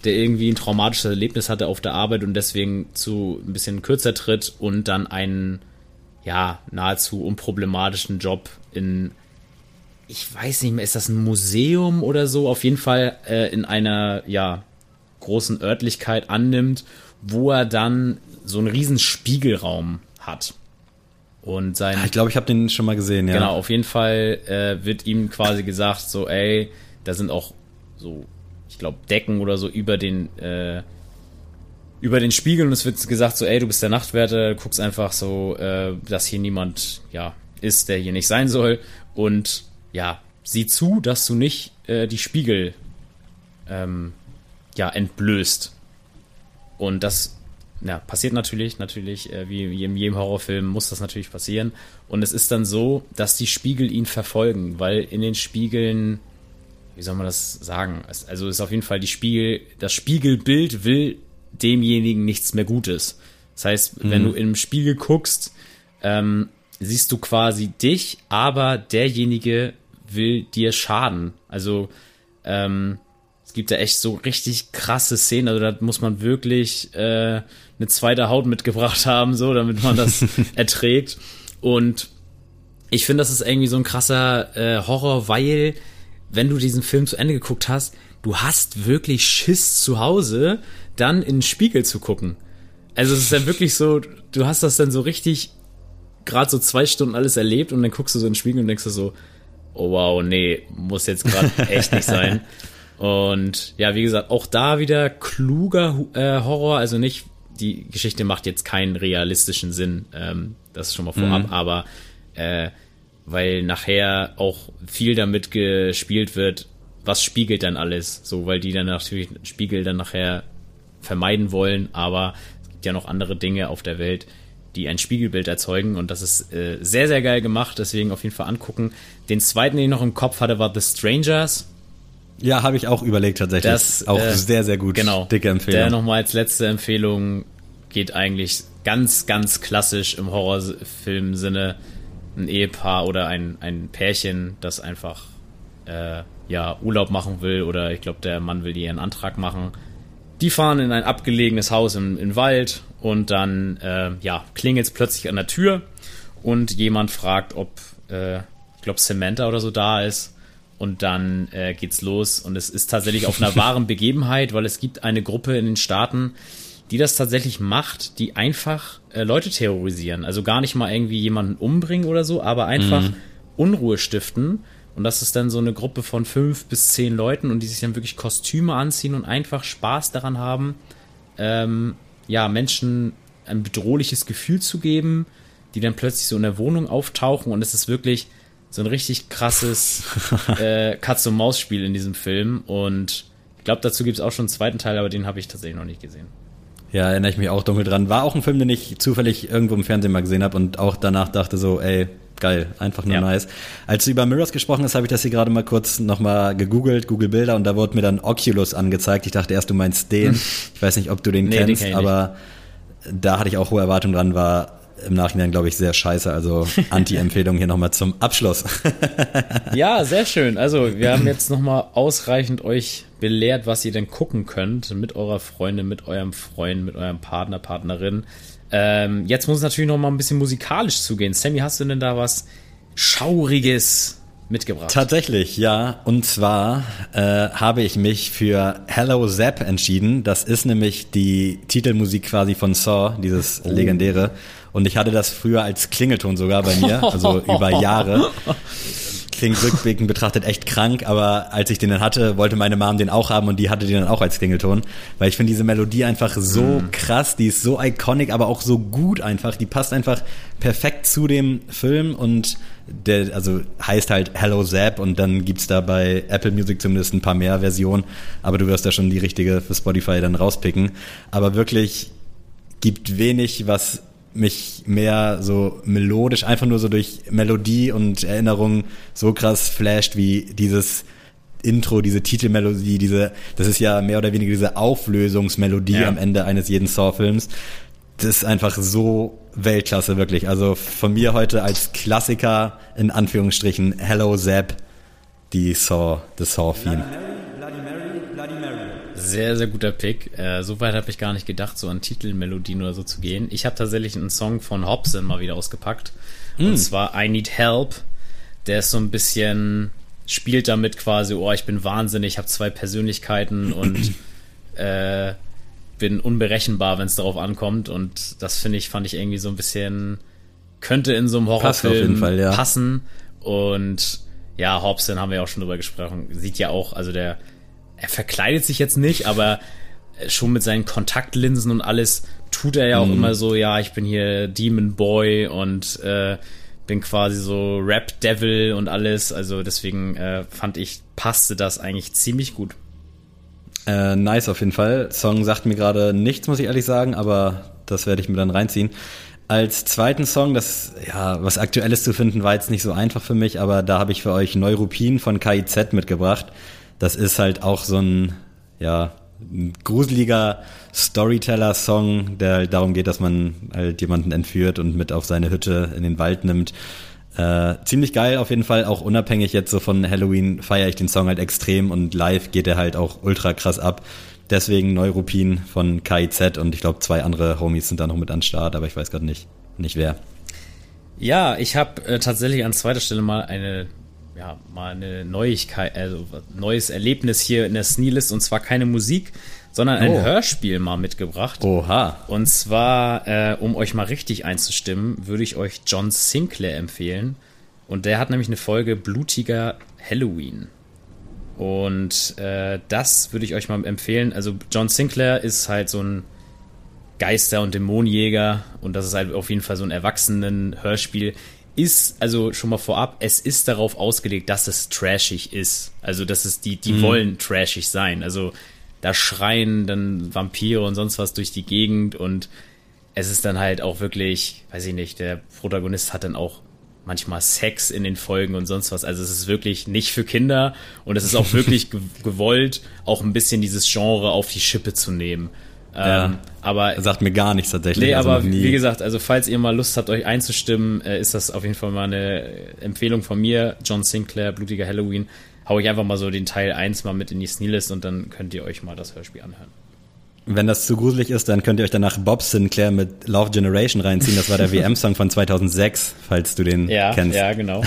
Speaker 3: der irgendwie ein traumatisches Erlebnis hatte auf der Arbeit und deswegen zu ein bisschen kürzer tritt und dann einen ja nahezu unproblematischen Job in ich weiß nicht mehr, ist das ein Museum oder so? Auf jeden Fall äh, in einer ja großen Örtlichkeit annimmt, wo er dann so einen riesen Spiegelraum hat. Und sein.
Speaker 1: Ah, ich glaube, ich habe den schon mal gesehen, ja.
Speaker 3: Genau, auf jeden Fall äh, wird ihm quasi gesagt, so, ey, da sind auch so, ich glaube, Decken oder so über den, äh, über den Spiegel und es wird gesagt, so, ey, du bist der Nachtwärter, guckst einfach so, äh, dass hier niemand, ja, ist, der hier nicht sein soll. Und ja, sieh zu, dass du nicht äh, die Spiegel ähm, ja, entblößt. Und das ja, passiert natürlich, natürlich, äh, wie in jedem Horrorfilm muss das natürlich passieren. Und es ist dann so, dass die Spiegel ihn verfolgen, weil in den Spiegeln, wie soll man das sagen? Also ist auf jeden Fall die Spiegel, das Spiegelbild will demjenigen nichts mehr Gutes. Das heißt, mhm. wenn du im Spiegel guckst, ähm, siehst du quasi dich, aber derjenige will dir schaden. Also ähm, es gibt ja echt so richtig krasse Szenen, also da muss man wirklich äh, eine zweite Haut mitgebracht haben, so, damit man das erträgt. Und ich finde, das ist irgendwie so ein krasser äh, Horror, weil, wenn du diesen Film zu Ende geguckt hast, du hast wirklich Schiss zu Hause, dann in den Spiegel zu gucken. Also es ist dann wirklich so, du hast das dann so richtig gerade so zwei Stunden alles erlebt und dann guckst du so in den Spiegel und denkst du so, oh wow, nee, muss jetzt gerade echt nicht sein. Und ja, wie gesagt, auch da wieder kluger äh, Horror, also nicht, die Geschichte macht jetzt keinen realistischen Sinn, ähm, das ist schon mal vorab, mhm. aber äh, weil nachher auch viel damit gespielt wird, was spiegelt dann alles, so, weil die dann natürlich Spiegel dann nachher vermeiden wollen, aber es gibt ja noch andere Dinge auf der Welt, die ein Spiegelbild erzeugen und das ist äh, sehr, sehr geil gemacht, deswegen auf jeden Fall angucken. Den zweiten, den ich noch im Kopf hatte, war The Strangers.
Speaker 1: Ja, habe ich auch überlegt tatsächlich.
Speaker 3: Das
Speaker 1: auch äh, sehr, sehr gut.
Speaker 3: Genau. Dicke Empfehlung. Der nochmal als letzte Empfehlung geht eigentlich ganz, ganz klassisch im Horrorfilm-Sinne ein Ehepaar oder ein, ein Pärchen, das einfach äh, ja Urlaub machen will oder ich glaube, der Mann will ihr einen Antrag machen. Die fahren in ein abgelegenes Haus im, im Wald und dann äh, ja, klingelt es plötzlich an der Tür und jemand fragt, ob äh, ich glaube Samantha oder so da ist und dann äh, geht's los. Und es ist tatsächlich auf einer wahren Begebenheit, weil es gibt eine Gruppe in den Staaten, die das tatsächlich macht, die einfach äh, Leute terrorisieren. Also gar nicht mal irgendwie jemanden umbringen oder so, aber einfach mhm. Unruhe stiften. Und das ist dann so eine Gruppe von fünf bis zehn Leuten und die sich dann wirklich Kostüme anziehen und einfach Spaß daran haben, ähm, ja, Menschen ein bedrohliches Gefühl zu geben, die dann plötzlich so in der Wohnung auftauchen und es ist wirklich, so ein richtig krasses äh, Katz-und-Maus-Spiel in diesem Film. Und ich glaube, dazu gibt es auch schon einen zweiten Teil, aber den habe ich tatsächlich noch nicht gesehen.
Speaker 1: Ja, erinnere ich mich auch dunkel dran. War auch ein Film, den ich zufällig irgendwo im Fernsehen mal gesehen habe und auch danach dachte so, ey, geil, einfach nur ja. nice. Als du über Mirrors gesprochen hast, habe ich das hier gerade mal kurz nochmal gegoogelt, Google Bilder, und da wurde mir dann Oculus angezeigt. Ich dachte erst, du meinst den. Ich weiß nicht, ob du den nee, kennst, den aber da hatte ich auch hohe Erwartungen dran, war im Nachhinein, glaube ich, sehr scheiße. Also Anti-Empfehlung hier nochmal zum Abschluss.
Speaker 3: ja, sehr schön. Also wir haben jetzt nochmal ausreichend euch belehrt, was ihr denn gucken könnt mit eurer Freundin, mit eurem Freund, mit eurem Partner, Partnerin. Ähm, jetzt muss es natürlich noch mal ein bisschen musikalisch zugehen. Sammy, hast du denn da was Schauriges mitgebracht?
Speaker 1: Tatsächlich, ja. Und zwar äh, habe ich mich für Hello Zap entschieden. Das ist nämlich die Titelmusik quasi von Saw, dieses oh. legendäre. Und ich hatte das früher als Klingelton sogar bei mir, also über Jahre. Klingt rückblickend betrachtet echt krank, aber als ich den dann hatte, wollte meine Mom den auch haben und die hatte den dann auch als Klingelton, weil ich finde diese Melodie einfach so mm. krass, die ist so iconic, aber auch so gut einfach, die passt einfach perfekt zu dem Film und der, also heißt halt Hello Zap und dann gibt's da bei Apple Music zumindest ein paar mehr Versionen, aber du wirst da schon die richtige für Spotify dann rauspicken. Aber wirklich gibt wenig, was mich mehr so melodisch, einfach nur so durch Melodie und Erinnerung so krass flasht wie dieses Intro, diese Titelmelodie, diese, das ist ja mehr oder weniger diese Auflösungsmelodie ja. am Ende eines jeden Saw-Films. Das ist einfach so Weltklasse, wirklich. Also von mir heute als Klassiker, in Anführungsstrichen, Hello Zap, die Saw, the Saw-Theme.
Speaker 3: Sehr, sehr guter Pick. Äh, so weit habe ich gar nicht gedacht, so an Titelmelodien oder so zu gehen. Ich habe tatsächlich einen Song von Hobson mal wieder ausgepackt. Mm. Und zwar I Need Help. Der ist so ein bisschen, spielt damit quasi, oh, ich bin wahnsinnig, ich habe zwei Persönlichkeiten und äh, bin unberechenbar, wenn es darauf ankommt. Und das finde ich, fand ich irgendwie so ein bisschen, könnte in so einem Horrorfilm Fall, ja. passen. Und ja, Hobson haben wir ja auch schon drüber gesprochen. Sieht ja auch, also der er verkleidet sich jetzt nicht, aber schon mit seinen Kontaktlinsen und alles tut er ja auch mhm. immer so, ja, ich bin hier Demon Boy und äh, bin quasi so Rap Devil und alles. Also deswegen äh, fand ich, passte das eigentlich ziemlich gut.
Speaker 1: Äh, nice auf jeden Fall. Song sagt mir gerade nichts, muss ich ehrlich sagen, aber das werde ich mir dann reinziehen. Als zweiten Song, das, ja, was Aktuelles zu finden, war jetzt nicht so einfach für mich, aber da habe ich für euch Neuruppin von KIZ mitgebracht das ist halt auch so ein, ja, ein gruseliger Storyteller-Song, der halt darum geht, dass man halt jemanden entführt und mit auf seine Hütte in den Wald nimmt. Äh, ziemlich geil auf jeden Fall, auch unabhängig jetzt so von Halloween feiere ich den Song halt extrem und live geht er halt auch ultra krass ab. Deswegen Neuruppin von KIZ und ich glaube zwei andere Homies sind da noch mit an Start, aber ich weiß gerade nicht, nicht wer.
Speaker 3: Ja, ich habe äh, tatsächlich an zweiter Stelle mal eine ja, mal eine Neuigkeit, also neues Erlebnis hier in der Sneelist und zwar keine Musik, sondern ein oh. Hörspiel mal mitgebracht.
Speaker 1: Oha.
Speaker 3: Und zwar, äh, um euch mal richtig einzustimmen, würde ich euch John Sinclair empfehlen. Und der hat nämlich eine Folge Blutiger Halloween. Und äh, das würde ich euch mal empfehlen. Also John Sinclair ist halt so ein Geister- und Dämonenjäger und das ist halt auf jeden Fall so ein Erwachsenen-Hörspiel ist, also schon mal vorab, es ist darauf ausgelegt, dass es trashig ist. Also, dass es die, die mhm. wollen trashig sein. Also, da schreien dann Vampire und sonst was durch die Gegend und es ist dann halt auch wirklich, weiß ich nicht, der Protagonist hat dann auch manchmal Sex in den Folgen und sonst was. Also es ist wirklich nicht für Kinder und es ist auch wirklich gewollt, auch ein bisschen dieses Genre auf die Schippe zu nehmen.
Speaker 1: Ja, ähm, aber sagt mir gar nichts tatsächlich.
Speaker 3: Nee, also aber wie gesagt, also falls ihr mal Lust habt, euch einzustimmen, äh, ist das auf jeden Fall mal eine Empfehlung von mir. John Sinclair, Blutiger Halloween. Hau ich einfach mal so den Teil 1 mal mit in die Sneelist und dann könnt ihr euch mal das Hörspiel anhören.
Speaker 1: Wenn das zu gruselig ist, dann könnt ihr euch danach Bob Sinclair mit Love Generation reinziehen. Das war der WM-Song von 2006, falls du den
Speaker 3: ja,
Speaker 1: kennst.
Speaker 3: Ja, genau.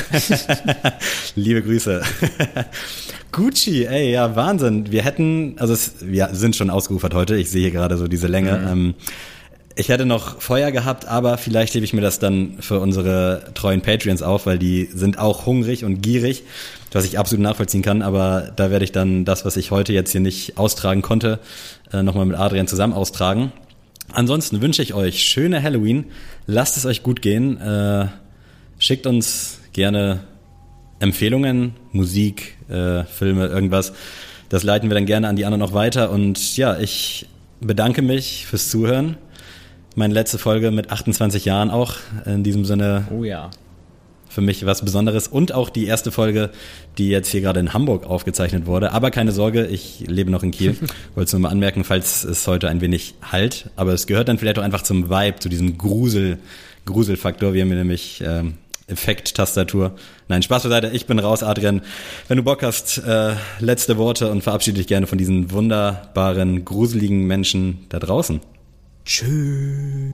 Speaker 1: Liebe Grüße. Gucci, ey, ja, Wahnsinn. Wir hätten, also es, wir sind schon ausgeufert heute. Ich sehe hier gerade so diese Länge. Mhm. Ähm, ich hätte noch Feuer gehabt, aber vielleicht hebe ich mir das dann für unsere treuen Patreons auf, weil die sind auch hungrig und gierig, was ich absolut nachvollziehen kann. Aber da werde ich dann das, was ich heute jetzt hier nicht austragen konnte, äh, nochmal mit Adrian zusammen austragen. Ansonsten wünsche ich euch schöne Halloween. Lasst es euch gut gehen. Äh, schickt uns gerne Empfehlungen, Musik, äh, Filme, irgendwas. Das leiten wir dann gerne an die anderen noch weiter. Und ja, ich bedanke mich fürs Zuhören meine letzte Folge mit 28 Jahren auch. In diesem Sinne.
Speaker 3: Oh ja.
Speaker 1: Für mich was Besonderes. Und auch die erste Folge, die jetzt hier gerade in Hamburg aufgezeichnet wurde. Aber keine Sorge, ich lebe noch in Kiel. Wollte es nur mal anmerken, falls es heute ein wenig halt. Aber es gehört dann vielleicht auch einfach zum Vibe, zu diesem Grusel, Gruselfaktor. Wir haben hier nämlich ähm, Effekt-Tastatur. Nein, Spaß beiseite. Ich bin raus, Adrian. Wenn du Bock hast, äh, letzte Worte und verabschiede dich gerne von diesen wunderbaren, gruseligen Menschen da draußen.
Speaker 3: Tschüss.